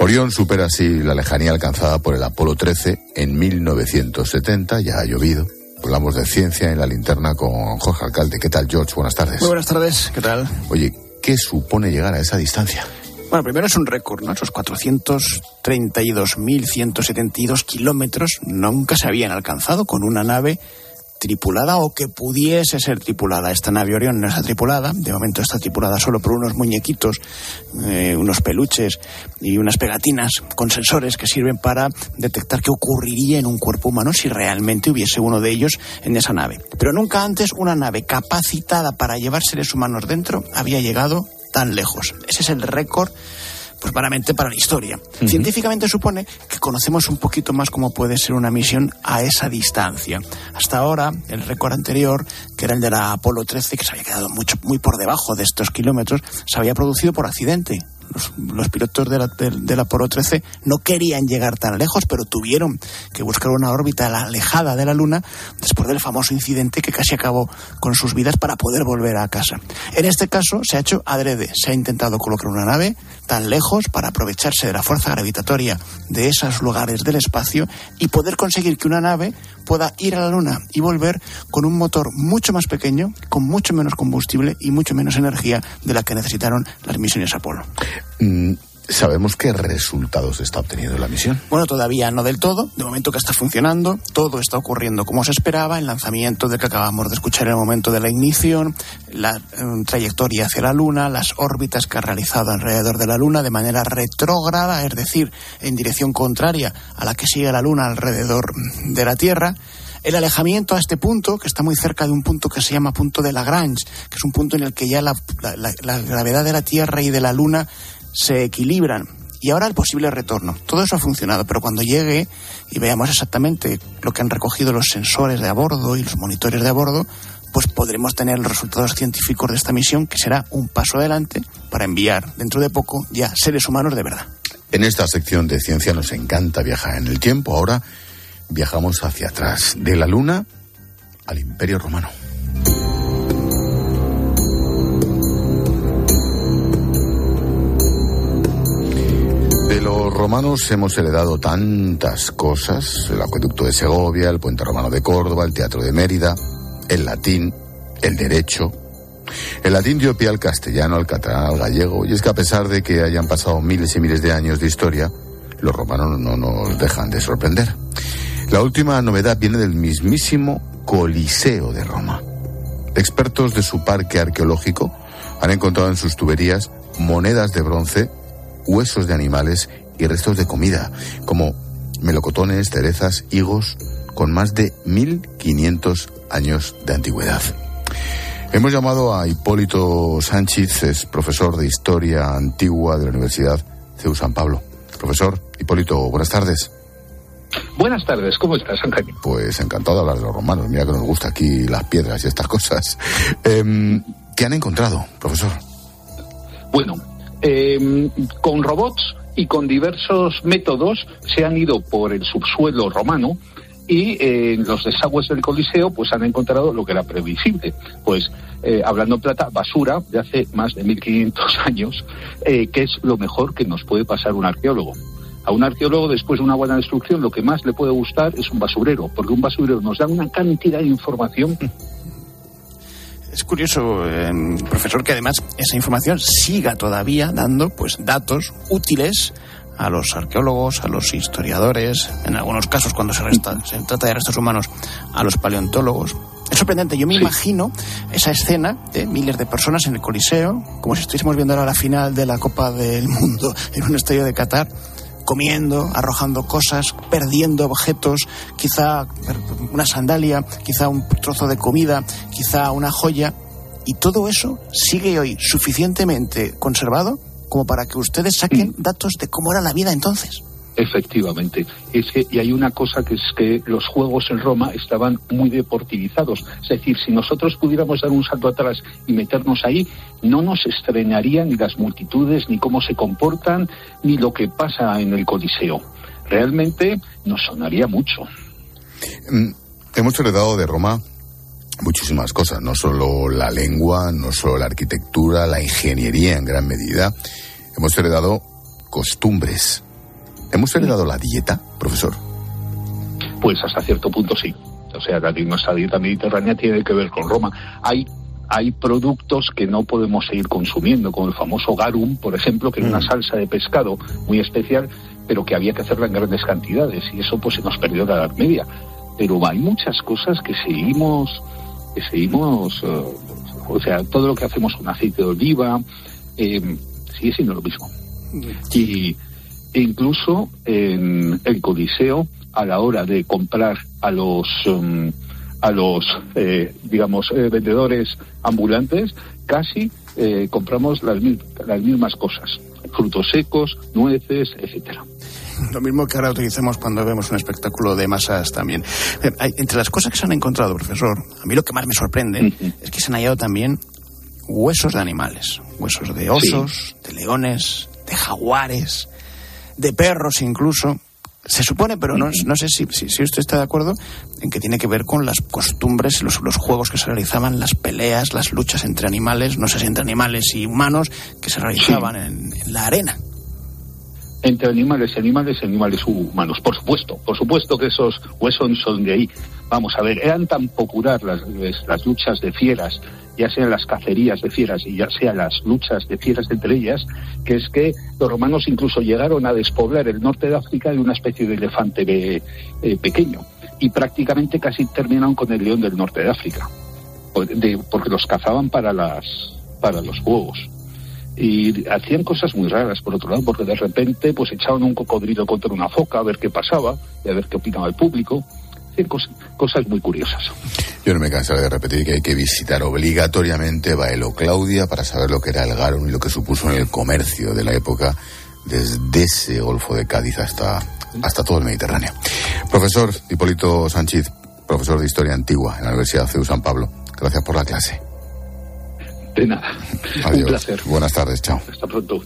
Orión supera así la lejanía alcanzada por el Apolo 13 en 1970, ya ha llovido. Hablamos de ciencia en la linterna con Jorge Alcalde. ¿Qué tal, George? Buenas tardes. Muy buenas tardes, ¿qué tal? Oye, ¿qué supone llegar a esa distancia? Bueno, primero es un récord, ¿no? Esos 432.172 kilómetros nunca se habían alcanzado con una nave tripulada o que pudiese ser tripulada. Esta nave Orión no está tripulada, de momento está tripulada solo por unos muñequitos, eh, unos peluches y unas pegatinas con sensores que sirven para detectar qué ocurriría en un cuerpo humano si realmente hubiese uno de ellos en esa nave. Pero nunca antes una nave capacitada para llevar seres humanos dentro había llegado tan lejos. Ese es el récord pues para la historia. Uh -huh. Científicamente supone que conocemos un poquito más cómo puede ser una misión a esa distancia. Hasta ahora, el récord anterior, que era el de la Apolo 13, que se había quedado mucho, muy por debajo de estos kilómetros, se había producido por accidente. Los, pilotos de la, de, de la Apolo 13 no querían llegar tan lejos, pero tuvieron que buscar una órbita alejada de la Luna después del famoso incidente que casi acabó con sus vidas para poder volver a casa. En este caso se ha hecho adrede, se ha intentado colocar una nave tan lejos para aprovecharse de la fuerza gravitatoria de esos lugares del espacio y poder conseguir que una nave pueda ir a la Luna y volver con un motor mucho más pequeño, con mucho menos combustible y mucho menos energía de la que necesitaron las misiones Apolo. Mm. ¿Sabemos qué resultados está obteniendo la misión? Bueno, todavía no del todo. De momento que está funcionando, todo está ocurriendo como se esperaba. El lanzamiento del que acabamos de escuchar en el momento de la ignición, la um, trayectoria hacia la Luna, las órbitas que ha realizado alrededor de la Luna de manera retrógrada, es decir, en dirección contraria a la que sigue la Luna alrededor de la Tierra el alejamiento a este punto, que está muy cerca de un punto que se llama punto de Lagrange, que es un punto en el que ya la gravedad de la Tierra y de la Luna se equilibran. Y ahora el posible retorno. Todo eso ha funcionado, pero cuando llegue y veamos exactamente lo que han recogido los sensores de a bordo y los monitores de a bordo, pues podremos tener los resultados científicos de esta misión, que será un paso adelante para enviar dentro de poco ya seres humanos de verdad. En esta sección de ciencia nos encanta viajar en el tiempo. Ahora viajamos hacia atrás, de la Luna al Imperio Romano. Los romanos hemos heredado tantas cosas, el acueducto de Segovia, el puente romano de Córdoba, el teatro de Mérida, el latín, el derecho. El latín dio pie castellano, al catalán, al gallego, y es que a pesar de que hayan pasado miles y miles de años de historia, los romanos no nos dejan de sorprender. La última novedad viene del mismísimo Coliseo de Roma. Expertos de su parque arqueológico han encontrado en sus tuberías monedas de bronce, huesos de animales y restos de comida, como melocotones, cerezas, higos, con más de 1500 años de antigüedad. Hemos llamado a Hipólito Sánchez, es profesor de Historia Antigua de la Universidad CEU San Pablo. Profesor Hipólito, buenas tardes. Buenas tardes, ¿cómo estás, Ángel? Pues encantado de hablar de los romanos. Mira que nos gusta aquí las piedras y estas cosas. (laughs) Em, ¿Qué han encontrado, profesor? Bueno, em, con robots y con diversos métodos se han ido por el subsuelo romano y eh, en los desagües del Coliseo pues han encontrado lo que era previsible. Pues eh, hablando plata, basura de hace más de 1500 (laughs) años, eh, que es lo mejor que nos puede pasar un arqueólogo. A un arqueólogo, después de una buena destrucción, lo que más le puede gustar es un basurero, porque un basurero nos da una cantidad de información. (laughs) Es curioso, eh, profesor, que además esa información siga todavía dando pues datos útiles a los arqueólogos, a los historiadores, en algunos casos cuando se, se trata de restos humanos, a los paleontólogos. Es sorprendente. Yo me imagino esa escena de miles de personas en el Coliseo, como si estuviésemos viendo ahora la final de la Copa del Mundo en un estadio de Qatar, comiendo, arrojando cosas, perdiendo objetos, quizá una sandalia, quizá un trozo de comida, quizá una joya. Y todo eso sigue hoy suficientemente conservado como para que ustedes saquen datos de cómo era la vida entonces. Efectivamente. Es que, y hay una cosa que es que los juegos en Roma estaban muy deportivizados. Es decir, si nosotros pudiéramos dar un salto atrás y meternos ahí, no nos estrenarían ni las multitudes, ni cómo se comportan, ni lo que pasa en el Coliseo. Realmente nos sonaría mucho. Mm, hemos heredado de Roma muchísimas cosas, no solo la lengua, no solo la arquitectura, la ingeniería en gran medida. Hemos heredado costumbres, ¿Hemos heredado la dieta, profesor? Pues hasta cierto punto sí. O sea, la, nuestra dieta mediterránea tiene que ver con Roma. Hay hay productos que no podemos seguir consumiendo, como el famoso garum, por ejemplo, que es una mm. salsa de pescado muy especial, pero que había que hacerla en grandes cantidades, y eso pues se nos perdió la Edad Media. Pero hay muchas cosas que seguimos, que seguimos, eh, o sea, todo lo que hacemos con aceite de oliva, eh, sigue siendo lo mismo. Mm. Y e incluso en el Coliseo a la hora de comprar a los um, a los eh, digamos eh, vendedores ambulantes casi eh, compramos las, las mismas cosas. Frutos secos nueces etcétera. Lo mismo que ahora utilizamos cuando vemos un espectáculo de masas también. entre las cosas que se han encontrado, profesor, a mí lo que más me sorprende es que se han hallado también huesos de animales, huesos de osos, de leones, de jaguares, de perros incluso. Se supone, pero no, no sé si, si, usted está de acuerdo, en que tiene que ver con las costumbres, los, los juegos que se realizaban, las peleas, las luchas entre animales, no sé si entre animales y humanos, que se realizaban en, la arena entre animales, animales animales humanos. Por supuesto, por supuesto que esos huesos son de ahí. Vamos a ver, eran tan popular las, las luchas de fieras ya sean las cacerías de fieras y ya sean las luchas de fieras entre ellas, que es que los romanos incluso llegaron a despoblar el norte de África de una especie de elefante eh, pequeño y prácticamente casi terminaron con el león del norte de África, porque los cazaban para, las, para los juegos y hacían cosas muy raras por otro lado porque de repente pues echaban un cocodrilo contra una foca a ver qué pasaba y a ver qué opinaba el público cosas, muy curiosas. Yo no me cansaré de repetir que hay que visitar obligatoriamente Baelo Claudia para saber lo que era el Garum y lo que supuso en el comercio de la época desde ese Golfo de Cádiz hasta, hasta todo el Mediterráneo. Profesor Hipólito Sánchez, profesor de Historia Antigua en la Universidad de San Pablo, gracias por la clase. De nada. Adiós. Un placer. Buenas tardes, chao. Hasta pronto.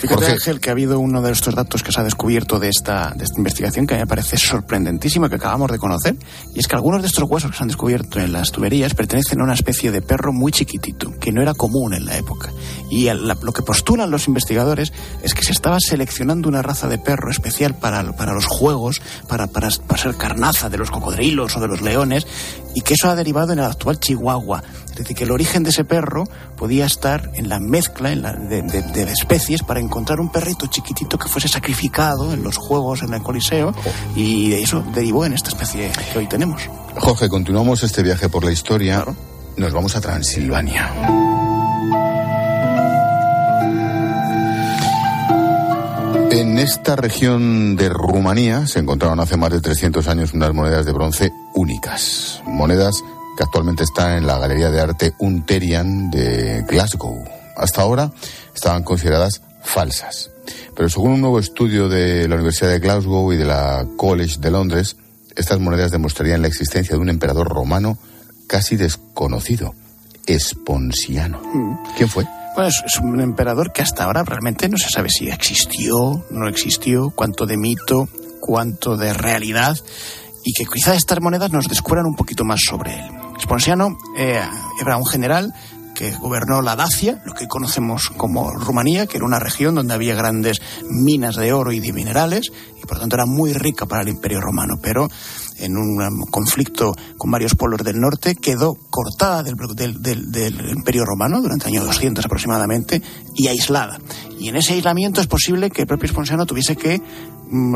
Fíjate, Ángel, que ha habido uno de estos datos que se ha descubierto de esta, de esta investigación que me parece sorprendentísimo que acabamos de conocer, y es que algunos de estos huesos que se han descubierto en las tuberías pertenecen a una especie de perro muy chiquitito, que no era común en la época. Y lo que postulan los investigadores es que se estaba seleccionando una raza de perro especial para, para los juegos, para, para, para ser carnaza de los cocodrilos o de los leones, y que eso ha derivado en el actual Chihuahua. Es decir, que el origen de ese perro podía estar en la mezcla en la, de, de, especies para encontrar un perrito chiquitito que fuese sacrificado en los juegos en el Coliseo y de eso derivó en esta especie que hoy tenemos. Jorge, continuamos este viaje por la historia. Nos vamos a Transilvania. En esta región de Rumanía se encontraron hace más de 300 años unas monedas de bronce únicas. Monedas que actualmente están en la Galería de Arte Unterian de Glasgow. Hasta ahora estaban consideradas falsas. Pero según un nuevo estudio de la Universidad de Glasgow y de la College de Londres, estas monedas demostrarían la existencia de un emperador romano casi desconocido, Esponsiano. ¿Quién fue? Pues es un emperador que hasta ahora realmente no se sabe si existió, no existió, cuánto de mito, cuánto de realidad, y que quizá estas monedas nos descubran un poquito más sobre él. Esponsiano eh, era un general que gobernó la Dacia, lo que conocemos como Rumanía, que era una región donde había grandes minas de oro y de minerales, y por lo tanto era muy rica para el Imperio Romano, pero en un conflicto con varios pueblos del norte quedó cortada del, Imperio Romano durante el año 200 aproximadamente y aislada. Y en ese aislamiento es posible que el propio Esponsiano tuviese que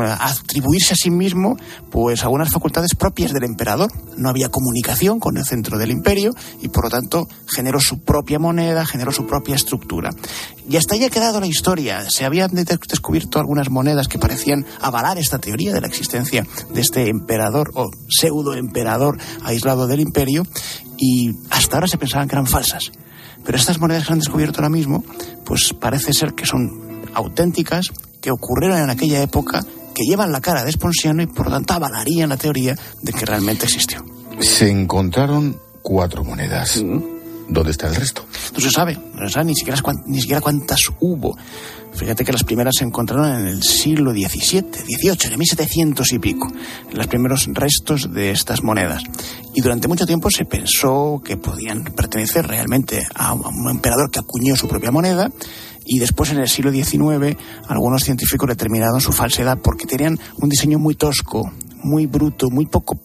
atribuirse a sí mismo pues algunas facultades propias del emperador. No había comunicación con el centro del imperio y por lo tanto generó su propia moneda, generó su propia estructura. Y hasta ahí ha quedado la historia. Se habían descubierto algunas monedas que parecían avalar esta teoría de la existencia de este emperador o pseudo emperador aislado del imperio y hasta ahora se pensaban que eran falsas. Pero estas monedas que han descubierto ahora mismo, pues parece ser que son auténticas, que ocurrieron en aquella época que llevan la cara de Esponsiano y por lo tanto avalarían la teoría de que realmente existió. Se encontraron cuatro monedas. ¿Dónde está el resto? No se sabe, no se sabe ni siquiera, ni siquiera cuántas hubo. Fíjate que las primeras se encontraron en el siglo XVII, XVIII, en 1700 y pico, los primeros restos de estas monedas. Y durante mucho tiempo se pensó que podían pertenecer realmente a un emperador que acuñó su propia moneda y después en el siglo XIX algunos científicos determinaron su falsedad porque tenían un diseño muy tosco, muy bruto, muy poco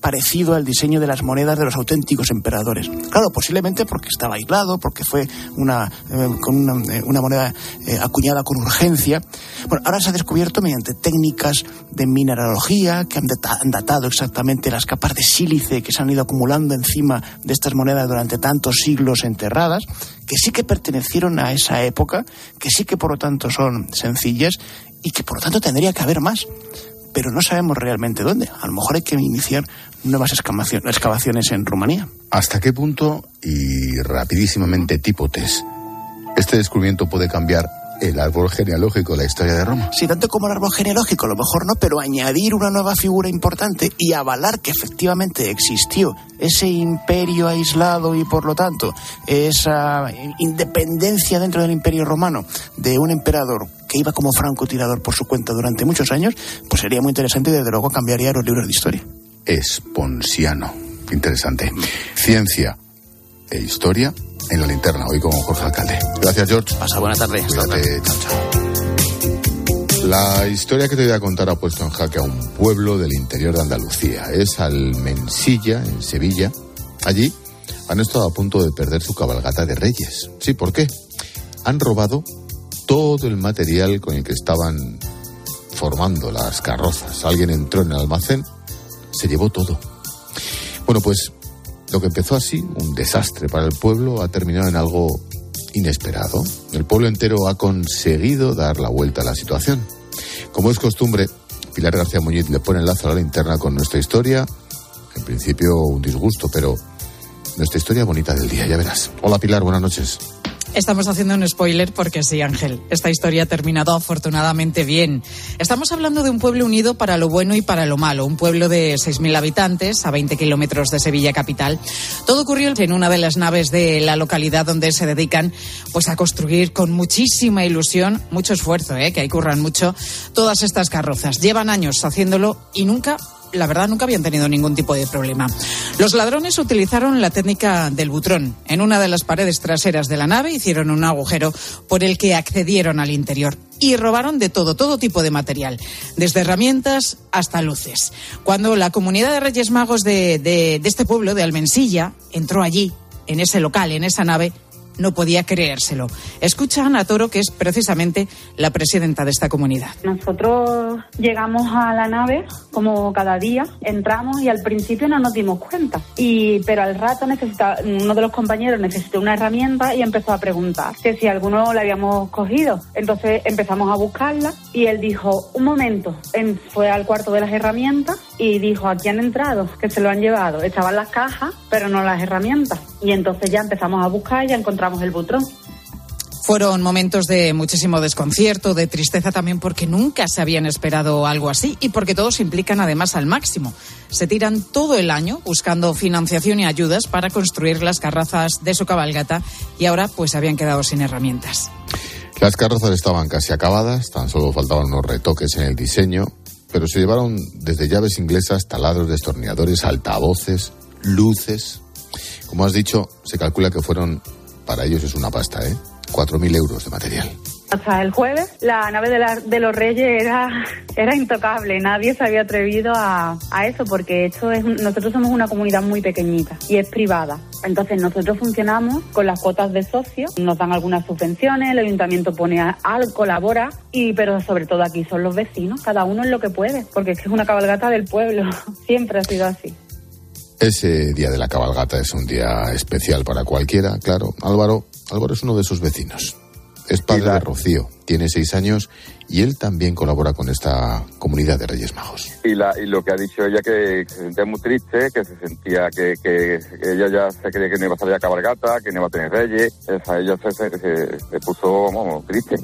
parecido al diseño de las monedas de los auténticos emperadores. Claro, posiblemente porque estaba aislado, porque fue una, eh, con una, eh, moneda eh, acuñada con urgencia. Bueno, ahora se ha descubierto mediante técnicas de mineralogía que han datado exactamente las capas de sílice que se han ido acumulando encima de estas monedas durante tantos siglos enterradas que sí que pertenecieron a esa época, que sí que por lo tanto son sencillas y que por lo tanto tendría que haber más. Pero no sabemos realmente dónde. A lo mejor hay que iniciar nuevas excavaciones en Rumanía. ¿Hasta qué punto, y rapidísimamente tipo test, este descubrimiento puede cambiar el árbol genealógico de la historia de Roma. Sí, tanto como el árbol genealógico, a lo mejor no, pero añadir una nueva figura importante y avalar que efectivamente existió ese imperio aislado y por lo tanto esa independencia dentro del imperio romano de un emperador que iba como francotirador por su cuenta durante muchos años, pues sería muy interesante y desde luego cambiaría los libros de historia. Esponsiano. Interesante. Ciencia e historia en la linterna, hoy con Jorge Alcalde. Gracias, George. Pasa buena tarde. Cuídate, La historia que te voy a contar ha puesto en jaque a un pueblo del interior de Andalucía. Es Almensilla, en Sevilla. Allí han estado a punto de perder su cabalgata de reyes. Sí, ¿por qué? Han robado todo el material con el que estaban formando las carrozas. Alguien entró en el almacén, se llevó todo. Bueno, pues lo que empezó así, un desastre para el pueblo, ha terminado en algo inesperado. El pueblo entero ha conseguido dar la vuelta a la situación. Como es costumbre, Pilar García Muñiz le pone el lazo a la linterna con nuestra historia. En principio un disgusto, pero nuestra historia bonita del día, ya verás. Hola Pilar, buenas noches. Estamos haciendo un spoiler porque sí, Ángel. Esta historia ha terminado afortunadamente bien. Estamos hablando de un pueblo unido para lo bueno y para lo malo. Un pueblo de 6.000 habitantes a 20 kilómetros de Sevilla capital. Todo ocurrió en una de las naves de la localidad donde se dedican pues a construir con muchísima ilusión, mucho esfuerzo, ¿eh? que hay curran mucho, todas estas carrozas. Llevan años haciéndolo y nunca la verdad nunca habían tenido ningún tipo de problema. Los ladrones utilizaron la técnica del butrón. En una de las paredes traseras de la nave hicieron un agujero por el que accedieron al interior y robaron de todo, todo tipo de material, desde herramientas hasta luces. Cuando la comunidad de Reyes Magos de, este pueblo, de Almensilla, entró allí, en ese local, en esa nave, no podía creérselo. Escucha a Ana Toro, que es precisamente la presidenta de esta comunidad. Nosotros llegamos a la nave como cada día, entramos y al principio no nos dimos cuenta. Y, pero al rato uno de los compañeros necesitó una herramienta y empezó a preguntar que si alguno la habíamos cogido. Entonces empezamos a buscarla y él dijo, un momento, fue al cuarto de las herramientas y dijo, aquí han entrado, que se lo han llevado. Estaban las cajas, pero no las herramientas. Y entonces ya empezamos a buscar y ya encontramos el butrón. Fueron momentos de muchísimo desconcierto, de tristeza también porque nunca se habían esperado algo así y porque todos implican además al máximo. Se tiran todo el año buscando financiación y ayudas para construir las carrazas de su cabalgata y ahora pues se habían quedado sin herramientas. Las carrozas estaban casi acabadas, tan solo faltaban unos retoques en el diseño, pero se llevaron desde llaves inglesas, taladros, destornilladores, altavoces, luces. Como has dicho, se calcula que fueron, para ellos es una pasta, ¿eh? 4.000 euros de material. Hasta el jueves la nave de, la, de los Reyes era, era intocable, nadie se había atrevido a, eso porque esto es nosotros somos una comunidad muy pequeñita y es privada. Entonces nosotros funcionamos con las cuotas de socios, nos dan algunas subvenciones, el ayuntamiento pone al, colabora, y pero sobre todo aquí son los vecinos, cada uno es lo que puede, porque es que es una cabalgata del pueblo, (laughs) siempre ha sido así. Ese día de la cabalgata es un día especial para cualquiera, claro. Álvaro, Álvaro es uno de sus vecinos. Es padre de Rocío, tiene seis años y él también colabora con esta comunidad de Reyes Magos. Y, la, y lo que ha dicho ella que se sentía muy triste, que se sentía que, que, ella ya se creía que no iba a salir a cabalgata, que no iba a tener reyes, esa, ella se, se, se puso vamos, triste.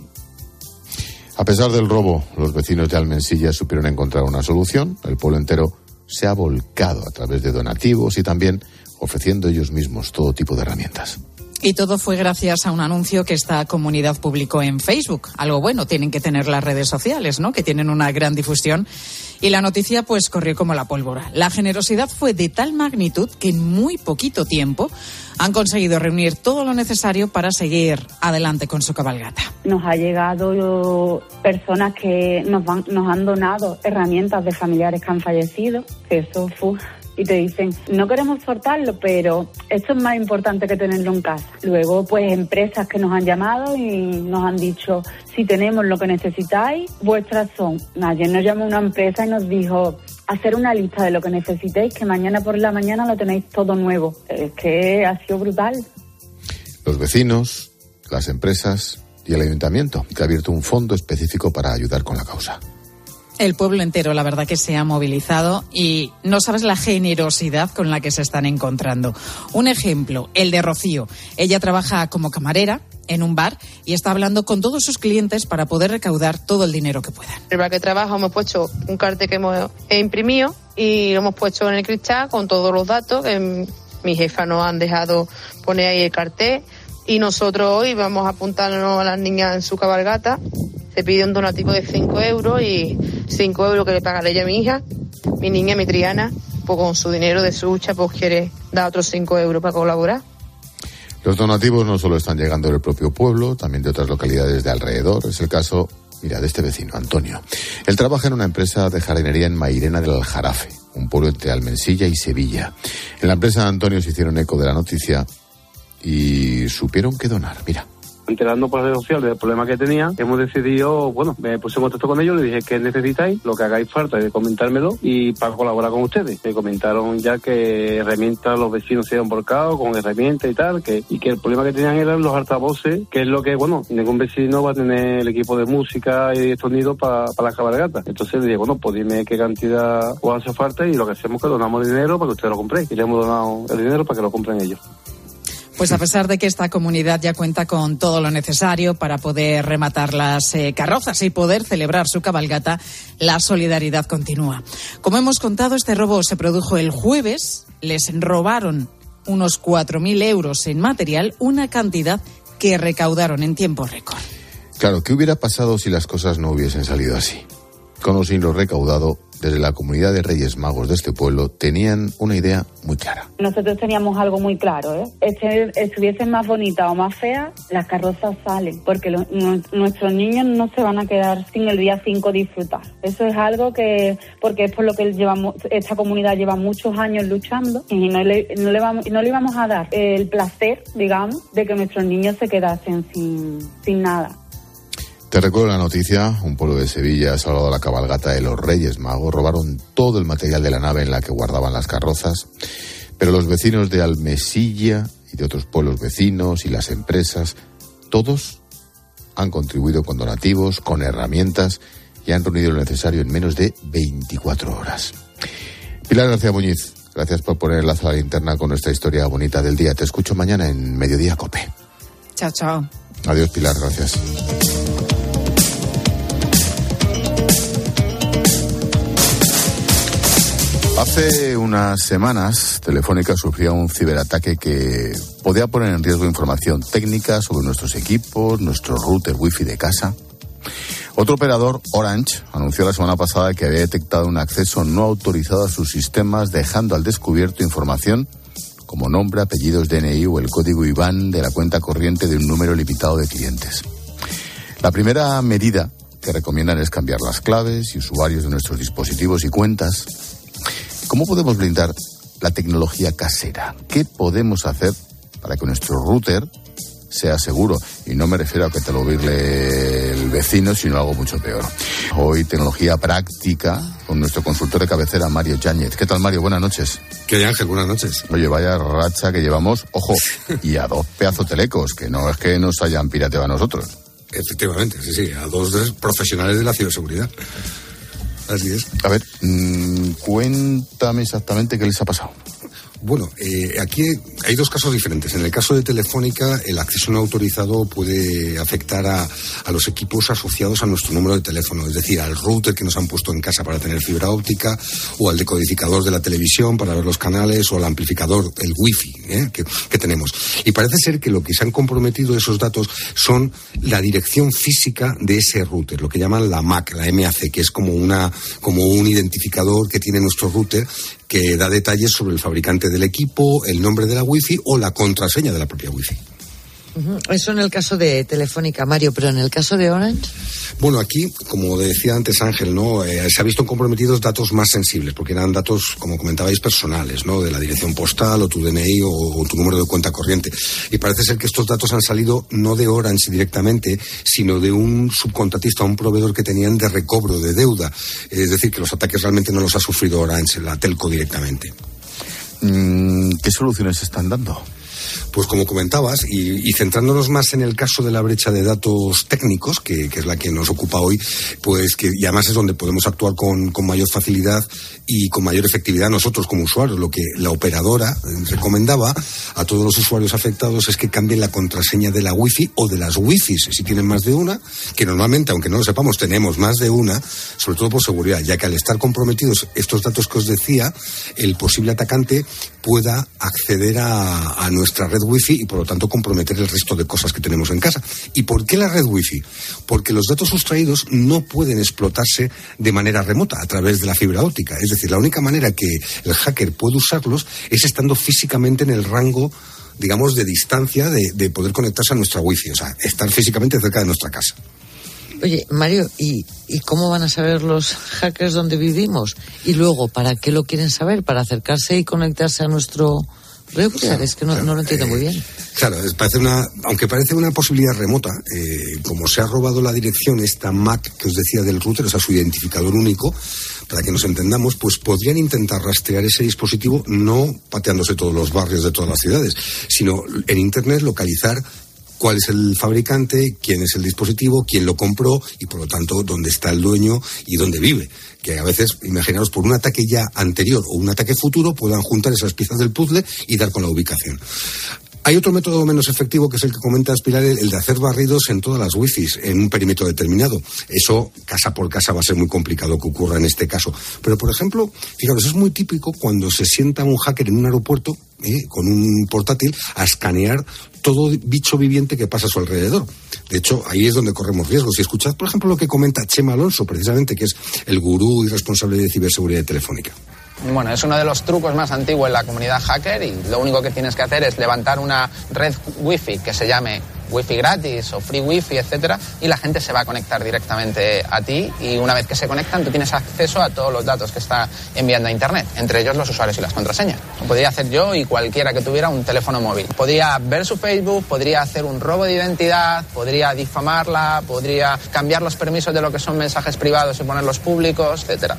A pesar del robo, los vecinos de Almensilla supieron encontrar una solución. El pueblo entero se ha volcado a través de donativos y también ofreciendo ellos mismos todo tipo de herramientas. Y todo fue gracias a un anuncio que esta comunidad publicó en Facebook. Algo bueno, tienen que tener las redes sociales, ¿no? Que tienen una gran difusión. Y la noticia pues corrió como la pólvora. La generosidad fue de tal magnitud que en muy poquito tiempo han conseguido reunir todo lo necesario para seguir adelante con su cabalgata. Nos ha llegado personas que nos, han donado herramientas de familiares que han fallecido, eso fue y te dicen, no queremos soltarlo, pero esto es más importante que tenerlo en casa. Luego, pues empresas que nos han llamado y nos han dicho, si tenemos lo que necesitáis, vuestras son. Ayer nos llamó una empresa y nos dijo, hacer una lista de lo que necesitéis, que mañana por la mañana lo tenéis todo nuevo. Es que ha sido brutal. Los vecinos, las empresas y el ayuntamiento, que ha abierto un fondo específico para ayudar con la causa. El pueblo entero, la verdad que se ha movilizado y no sabes la generosidad con la que se están encontrando. Un ejemplo, el de Rocío. Ella trabaja como camarera en un bar y está hablando con todos sus clientes para poder recaudar todo el dinero que puedan. El bar que trabajo hemos puesto un cartel que hemos imprimido y lo hemos puesto en el cristal con todos los datos. Mi jefa nos han dejado poner ahí el cartel y nosotros hoy vamos a apuntarnos a las niñas en su cabalgata se pide un donativo de 5 euros y 5 euros que le pagaré yo a mi hija, mi niña, mi Triana, pues con su dinero de su pues quiere dar otros 5 euros para colaborar. Los donativos no solo están llegando del propio pueblo, también de otras localidades de alrededor. Es el caso, mira, de este vecino, Antonio. Él trabaja en una empresa de jardinería en Mairena del Aljarafe, un pueblo entre Almensilla y Sevilla. En la empresa de Antonio se hicieron eco de la noticia y supieron qué donar. Mira enterando por redes sociales del problema que tenía, hemos decidido, bueno, me puse en contacto con ellos, le dije que necesitáis, lo que hagáis falta de comentármelo y para colaborar con ustedes. Me comentaron ya que herramientas los vecinos se han volcado con herramientas y tal, que, y que el problema que tenían eran los altavoces, que es lo que, bueno, ningún vecino va a tener el equipo de música y sonido para la cabalgata. Entonces le dije, bueno, pues dime qué cantidad os hace falta y lo que hacemos es que donamos dinero para que ustedes lo compréis. Y le hemos donado el dinero para que lo compren ellos. Pues a pesar de que esta comunidad ya cuenta con todo lo necesario para poder rematar las eh, carrozas y poder celebrar su cabalgata, la solidaridad continúa. Como hemos contado, este robo se produjo el jueves. Les robaron unos 4.000 euros en material, una cantidad que recaudaron en tiempo récord. Claro, ¿qué hubiera pasado si las cosas no hubiesen salido así? Con o sin lo recaudado, desde la comunidad de Reyes Magos de este pueblo tenían una idea muy clara. Nosotros teníamos algo muy claro, ¿eh? Este, estuviesen más bonita o más fea, las carrozas salen, porque nuestros niños no se van a quedar sin el día 5 disfrutar. Eso es algo que, porque es por lo que llevamos, esta comunidad lleva muchos años luchando y no le, no le, vamos, no le íbamos a dar el placer, digamos, de que nuestros niños se quedasen sin, sin nada. Te recuerdo la noticia, un pueblo de Sevilla ha salvado la cabalgata de los Reyes Magos, robaron todo el material de la nave en la que guardaban las carrozas, pero los vecinos de Almesilla y de otros pueblos vecinos y las empresas, todos han contribuido con donativos, con herramientas y han reunido lo necesario en menos de 24 horas. Pilar García Muñiz, gracias por poner la sala interna con nuestra historia bonita del día. Te escucho mañana en Mediodía Cope. Chao, chao. Adiós, Pilar, gracias. Hace unas semanas, Telefónica sufría un ciberataque que podía poner en riesgo información técnica sobre nuestros equipos, nuestro router wifi de casa. Otro operador, Orange, anunció la semana pasada que había detectado un acceso no autorizado a sus sistemas, dejando al descubierto información como nombre, apellidos, DNI o el código IBAN de la cuenta corriente de un número limitado de clientes. La primera medida que recomiendan es cambiar las claves y usuarios de nuestros dispositivos y cuentas. ¿Cómo podemos blindar la tecnología casera? ¿Qué podemos hacer para que nuestro router sea seguro? Y no me refiero a que te lo virle el vecino, sino algo mucho peor. Hoy tecnología práctica con nuestro consultor de cabecera, Mario Yáñez. ¿Qué tal, Mario? Buenas noches. ¿Qué hay, Ángel? Buenas noches. Oye, vaya racha que llevamos, ojo, (laughs) y a dos pedazos telecos, que no es que nos hayan pirateado a nosotros. Efectivamente, sí, sí, a dos profesionales de la ciberseguridad. Así es. A ver, mmm, cuéntame exactamente qué les ha pasado. Bueno, eh, aquí hay dos casos diferentes. En el caso de Telefónica, el acceso no autorizado puede afectar a, los equipos asociados a nuestro número de teléfono, es decir, al router que nos han puesto en casa para tener fibra óptica, o al decodificador de la televisión para ver los canales, o al amplificador, el wifi ¿eh? que, que, tenemos. Y parece ser que lo que se han comprometido esos datos son la dirección física de ese router, lo que llaman la MAC, la MAC, que es como, una, como un identificador que tiene nuestro router que da detalles sobre el fabricante del equipo, el nombre de la wifi o la contraseña de la propia wifi. Eso en el caso de Telefónica, Mario, pero en el caso de Orange. Bueno, aquí, como decía antes Ángel, ¿no? Eh, se ha visto comprometidos datos más sensibles, porque eran datos, como comentabais, personales, ¿no? De la dirección postal o tu DNI o, o, tu número de cuenta corriente. Y parece ser que estos datos han salido no de Orange directamente, sino de un subcontratista, un proveedor que tenían de recobro de deuda. Es decir, que los ataques realmente no los ha sufrido Orange, la telco directamente. ¿Qué soluciones se están dando? Pues como comentabas, y, centrándonos más en el caso de la brecha de datos técnicos, que, es la que nos ocupa hoy, pues que además es donde podemos actuar con, mayor facilidad y con mayor efectividad nosotros como usuarios. Lo que la operadora recomendaba a todos los usuarios afectados es que cambien la contraseña de la wifi o de las wifis, si tienen más de una, que normalmente, aunque no lo sepamos, tenemos más de una, sobre todo por seguridad, ya que al estar comprometidos estos datos que os decía, el posible atacante pueda acceder a, a nuestra red wifi y por lo tanto comprometer el resto de cosas que tenemos en casa. ¿Y por qué la red wifi? Porque los datos sustraídos no pueden explotarse de manera remota a través de la fibra óptica. Es decir, la única manera que el hacker puede usarlos es estando físicamente en el rango digamos, de distancia de, de poder conectarse a nuestra wifi, o sea, estar físicamente cerca de nuestra casa. Oye, Mario, ¿y, ¿y, cómo van a saber los hackers dónde vivimos? Y luego, ¿para qué lo quieren saber? ¿Para acercarse y conectarse a nuestro Es que no, no lo entiendo muy bien. Claro, parece una, aunque parece una posibilidad remota, eh, como se ha robado la dirección, esta MAC que os decía del router, o sea, su identificador único, para que nos entendamos, pues podrían intentar rastrear ese dispositivo no pateándose todos los barrios de todas las ciudades, sino en Internet localizar cuál es el fabricante, quién es el dispositivo, quién lo compró y por lo tanto dónde está el dueño y dónde vive. Que a veces, imaginaros, por un ataque ya anterior o un ataque futuro puedan juntar esas piezas del puzzle y dar con la ubicación. Hay otro método menos efectivo que es el que comentas, Pilar, el de hacer barridos en todas las wifis en un perímetro determinado. Eso, casa por casa, va a ser muy complicado que ocurra en este caso. Pero, por ejemplo, fijaros, es muy típico cuando se sienta un hacker en un aeropuerto ¿eh? con un portátil a escanear todo bicho viviente que pasa a su alrededor. De hecho, ahí es donde corremos riesgos. Si escuchad, por ejemplo, lo que comenta Chema Alonso, precisamente, que es el gurú y responsable de ciberseguridad telefónica. Bueno, es uno de los trucos más antiguos en la comunidad hacker y lo único que tienes que hacer es levantar una red wifi que se llame wifi gratis o free wifi, etcétera, y la gente se va a conectar directamente a ti y una vez que se conectan tú tienes acceso a todos los datos que está enviando a internet, entre ellos los usuarios y las contraseñas. Lo podría hacer yo y cualquiera que tuviera un teléfono móvil. Podría ver su Facebook, podría hacer un robo de identidad, podría difamarla, podría cambiar los permisos de lo que son mensajes privados y ponerlos públicos, etcétera.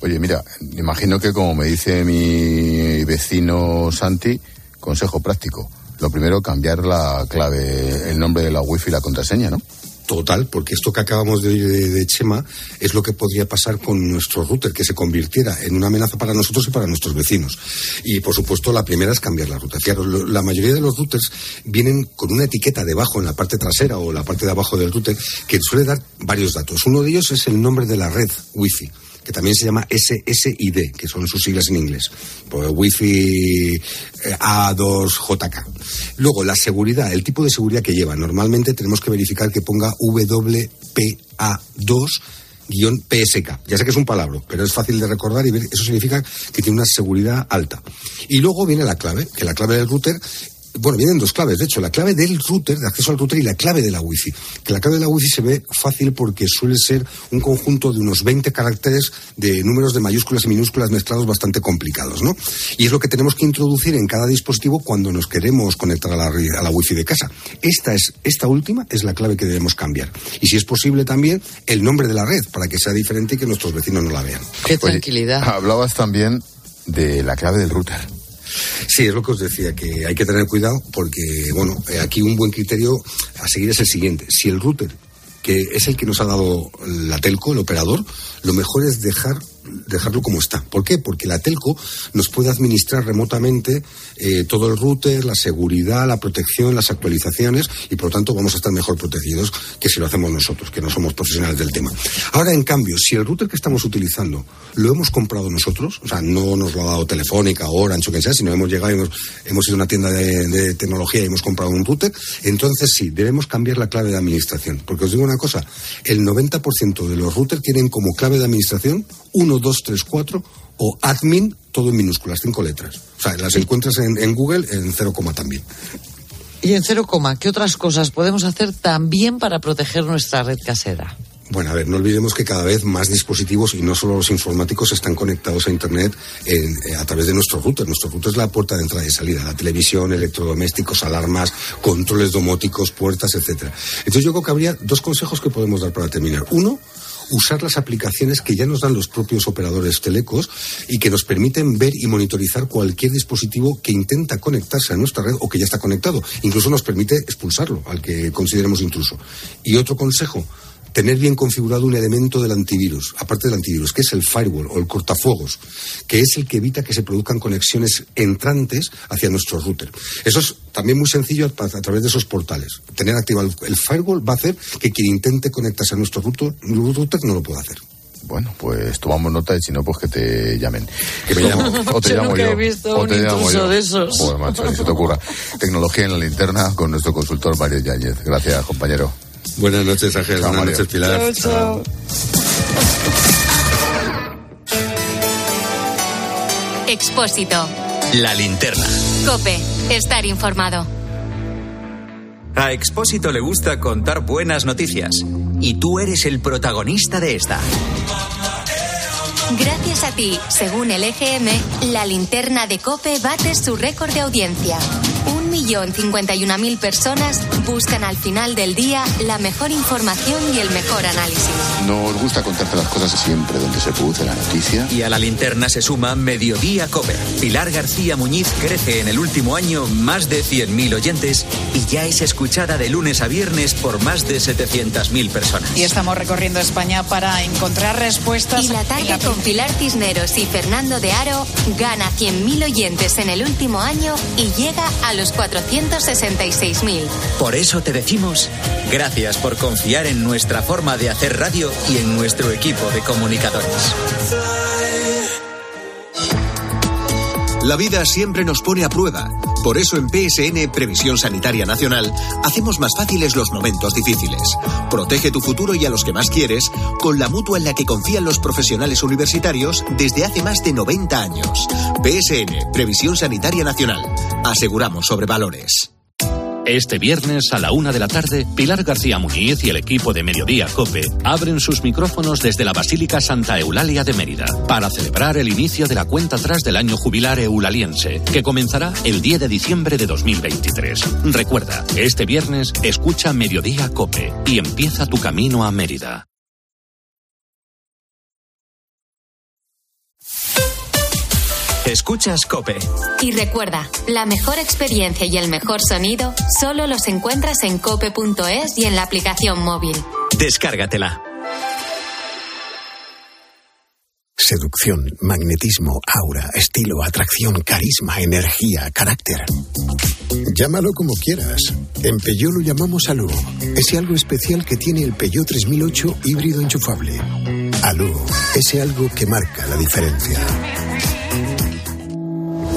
Oye, mira, imagino que como me dice mi vecino Santi, consejo práctico lo primero, cambiar la clave, el nombre de la wifi y la contraseña, ¿no? Total, porque esto que acabamos de oír de, Chema es lo que podría pasar con nuestro router, que se convirtiera en una amenaza para nosotros y para nuestros vecinos. Y por supuesto, la primera es cambiar la ruta. Claro, la mayoría de los routers vienen con una etiqueta debajo, en la parte trasera o la parte de abajo del router, que suele dar varios datos. Uno de ellos es el nombre de la red Wi-Fi que también se llama SSID, que son sus siglas en inglés, pues Wi-Fi eh, A2JK. Luego, la seguridad, el tipo de seguridad que lleva. Normalmente tenemos que verificar que ponga WPA2 PSK. Ya sé que es un palabra, pero es fácil de recordar y ver, eso significa que tiene una seguridad alta. Y luego viene la clave, que la clave del router bueno, vienen dos claves, de hecho, la clave del router, de acceso al router y la clave de la wifi. Que la clave de la wifi se ve fácil porque suele ser un conjunto de unos 20 caracteres de números de mayúsculas y minúsculas mezclados bastante complicados, ¿no? Y es lo que tenemos que introducir en cada dispositivo cuando nos queremos conectar a la, a la wifi de casa. Esta, es, esta última es la clave que debemos cambiar. Y si es posible también el nombre de la red para que sea diferente y que nuestros vecinos no la vean. Qué tranquilidad. hablabas también de la clave del router. Sí, es lo que os decía, que hay que tener cuidado porque, bueno, eh, aquí un buen criterio a seguir es el siguiente. Si el router, que es el que nos ha dado la telco, el operador, lo mejor es dejar dejarlo como está. ¿Por qué? Porque la telco nos puede administrar remotamente eh, todo el router, la seguridad, la protección, las actualizaciones y por lo tanto vamos a estar mejor protegidos que si lo hacemos nosotros, que no somos profesionales del tema. Ahora, en cambio, si el router que estamos utilizando lo hemos comprado nosotros, o sea, no nos lo ha dado Telefónica Orange o quien sea, sino hemos llegado y hemos, ido a una tienda de, de tecnología y hemos comprado un router, entonces sí, debemos cambiar la clave de administración. Porque os digo una cosa, el 90% de los routers tienen como clave de administración 1, 2, 3, 4 o admin, todo en minúsculas, cinco letras. O sea, las encuentras en, en Google en 0, también. Y en 0, ¿qué otras cosas podemos hacer también para proteger nuestra red casera? Bueno, a ver, no olvidemos que cada vez más dispositivos, y no solo los informáticos, están conectados a Internet en, eh, a través de nuestro router. Nuestro router es la puerta de entrada y salida. La televisión, electrodomésticos, alarmas, controles domóticos, puertas, etcétera. Entonces yo creo que habría dos consejos que podemos dar para terminar. Uno, usar las aplicaciones que ya nos dan los propios operadores telecos y que nos permiten ver y monitorizar cualquier dispositivo que intenta conectarse a nuestra red o que ya está conectado. Incluso nos permite expulsarlo al que consideremos intruso. Y otro consejo, tener bien configurado un elemento del antivirus, aparte del antivirus, que es el firewall o el cortafuegos, que es el que evita que se produzcan conexiones entrantes hacia nuestro router. Eso es también muy sencillo a, través de esos portales. Tener activado el firewall va a hacer que quien intente conectarse a nuestro router, router no lo pueda hacer. Bueno, pues tomamos nota y si no, pues que te llamen. Que me llamo, (laughs) (laughs) o te llamo yo. He visto o te llamo yo. De esos. Joder, macho, ni se te ocurra. (laughs) Tecnología en la linterna con nuestro consultor Mario Yáñez. Gracias, compañero. Buenas noches, Ángel. Buenas noches, Pilar. Chao, Expósito. La linterna. Cope. Estar informado. A Expósito le gusta contar buenas noticias. Y tú eres el protagonista de esta. Gracias a ti, según el EGM, la linterna de Cope bate su récord de audiencia. 1.051.000 personas buscan al final del día la mejor información y el mejor análisis. Nos gusta contarte las cosas siempre donde se produce la noticia. Y a la linterna se suma Mediodía Cope. Pilar García Muñiz crece en el último año más de 100.000 oyentes y ya es escuchada de lunes a viernes por más de 700.000 personas. Y estamos recorriendo España para encontrar respuestas. Y la tarde con Pilar Cisneros y Fernando de Aro gana 100.000 oyentes en el último año y llega a los 466.000. Por eso te decimos gracias por confiar en nuestra forma de hacer radio y en nuestro equipo de comunicadores. La vida siempre nos pone a prueba. Por eso en PSN Previsión Sanitaria Nacional hacemos más fáciles los momentos difíciles. Protege tu futuro y a los que más quieres con la mutua en la que confían los profesionales universitarios desde hace más de 90 años. PSN Previsión Sanitaria Nacional. Aseguramos sobre valores. Este viernes a la una de la tarde, Pilar García Muñiz y el equipo de Mediodía Cope abren sus micrófonos desde la Basílica Santa Eulalia de Mérida para celebrar el inicio de la cuenta atrás del año jubilar eulaliense, que comenzará el 10 de diciembre de 2023. Recuerda, este viernes escucha Mediodía Cope y empieza tu camino a Mérida. Escuchas Cope. Y recuerda, la mejor experiencia y el mejor sonido solo los encuentras en cope.es y en la aplicación móvil. Descárgatela. Seducción, magnetismo, aura, estilo, atracción, carisma, energía, carácter. Llámalo como quieras. En Peugeot lo llamamos Alú. Ese algo especial que tiene el Peugeot 3008 híbrido enchufable. Alú, ese algo que marca la diferencia.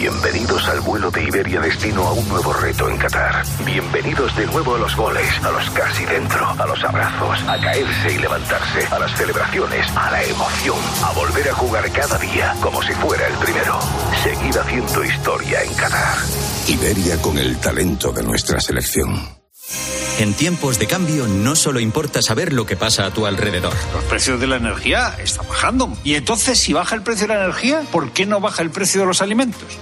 Bienvenidos al vuelo de Iberia destino a un nuevo reto en Qatar. Bienvenidos de nuevo a los goles, a los casi dentro, a los abrazos, a caerse y levantarse, a las celebraciones, a la emoción, a volver a jugar cada día como si fuera el primero. Seguir haciendo historia en Qatar. Iberia con el talento de nuestra selección. En tiempos de cambio no solo importa saber lo que pasa a tu alrededor. Los precios de la energía están bajando. Y entonces, si baja el precio de la energía, ¿por qué no baja el precio de los alimentos?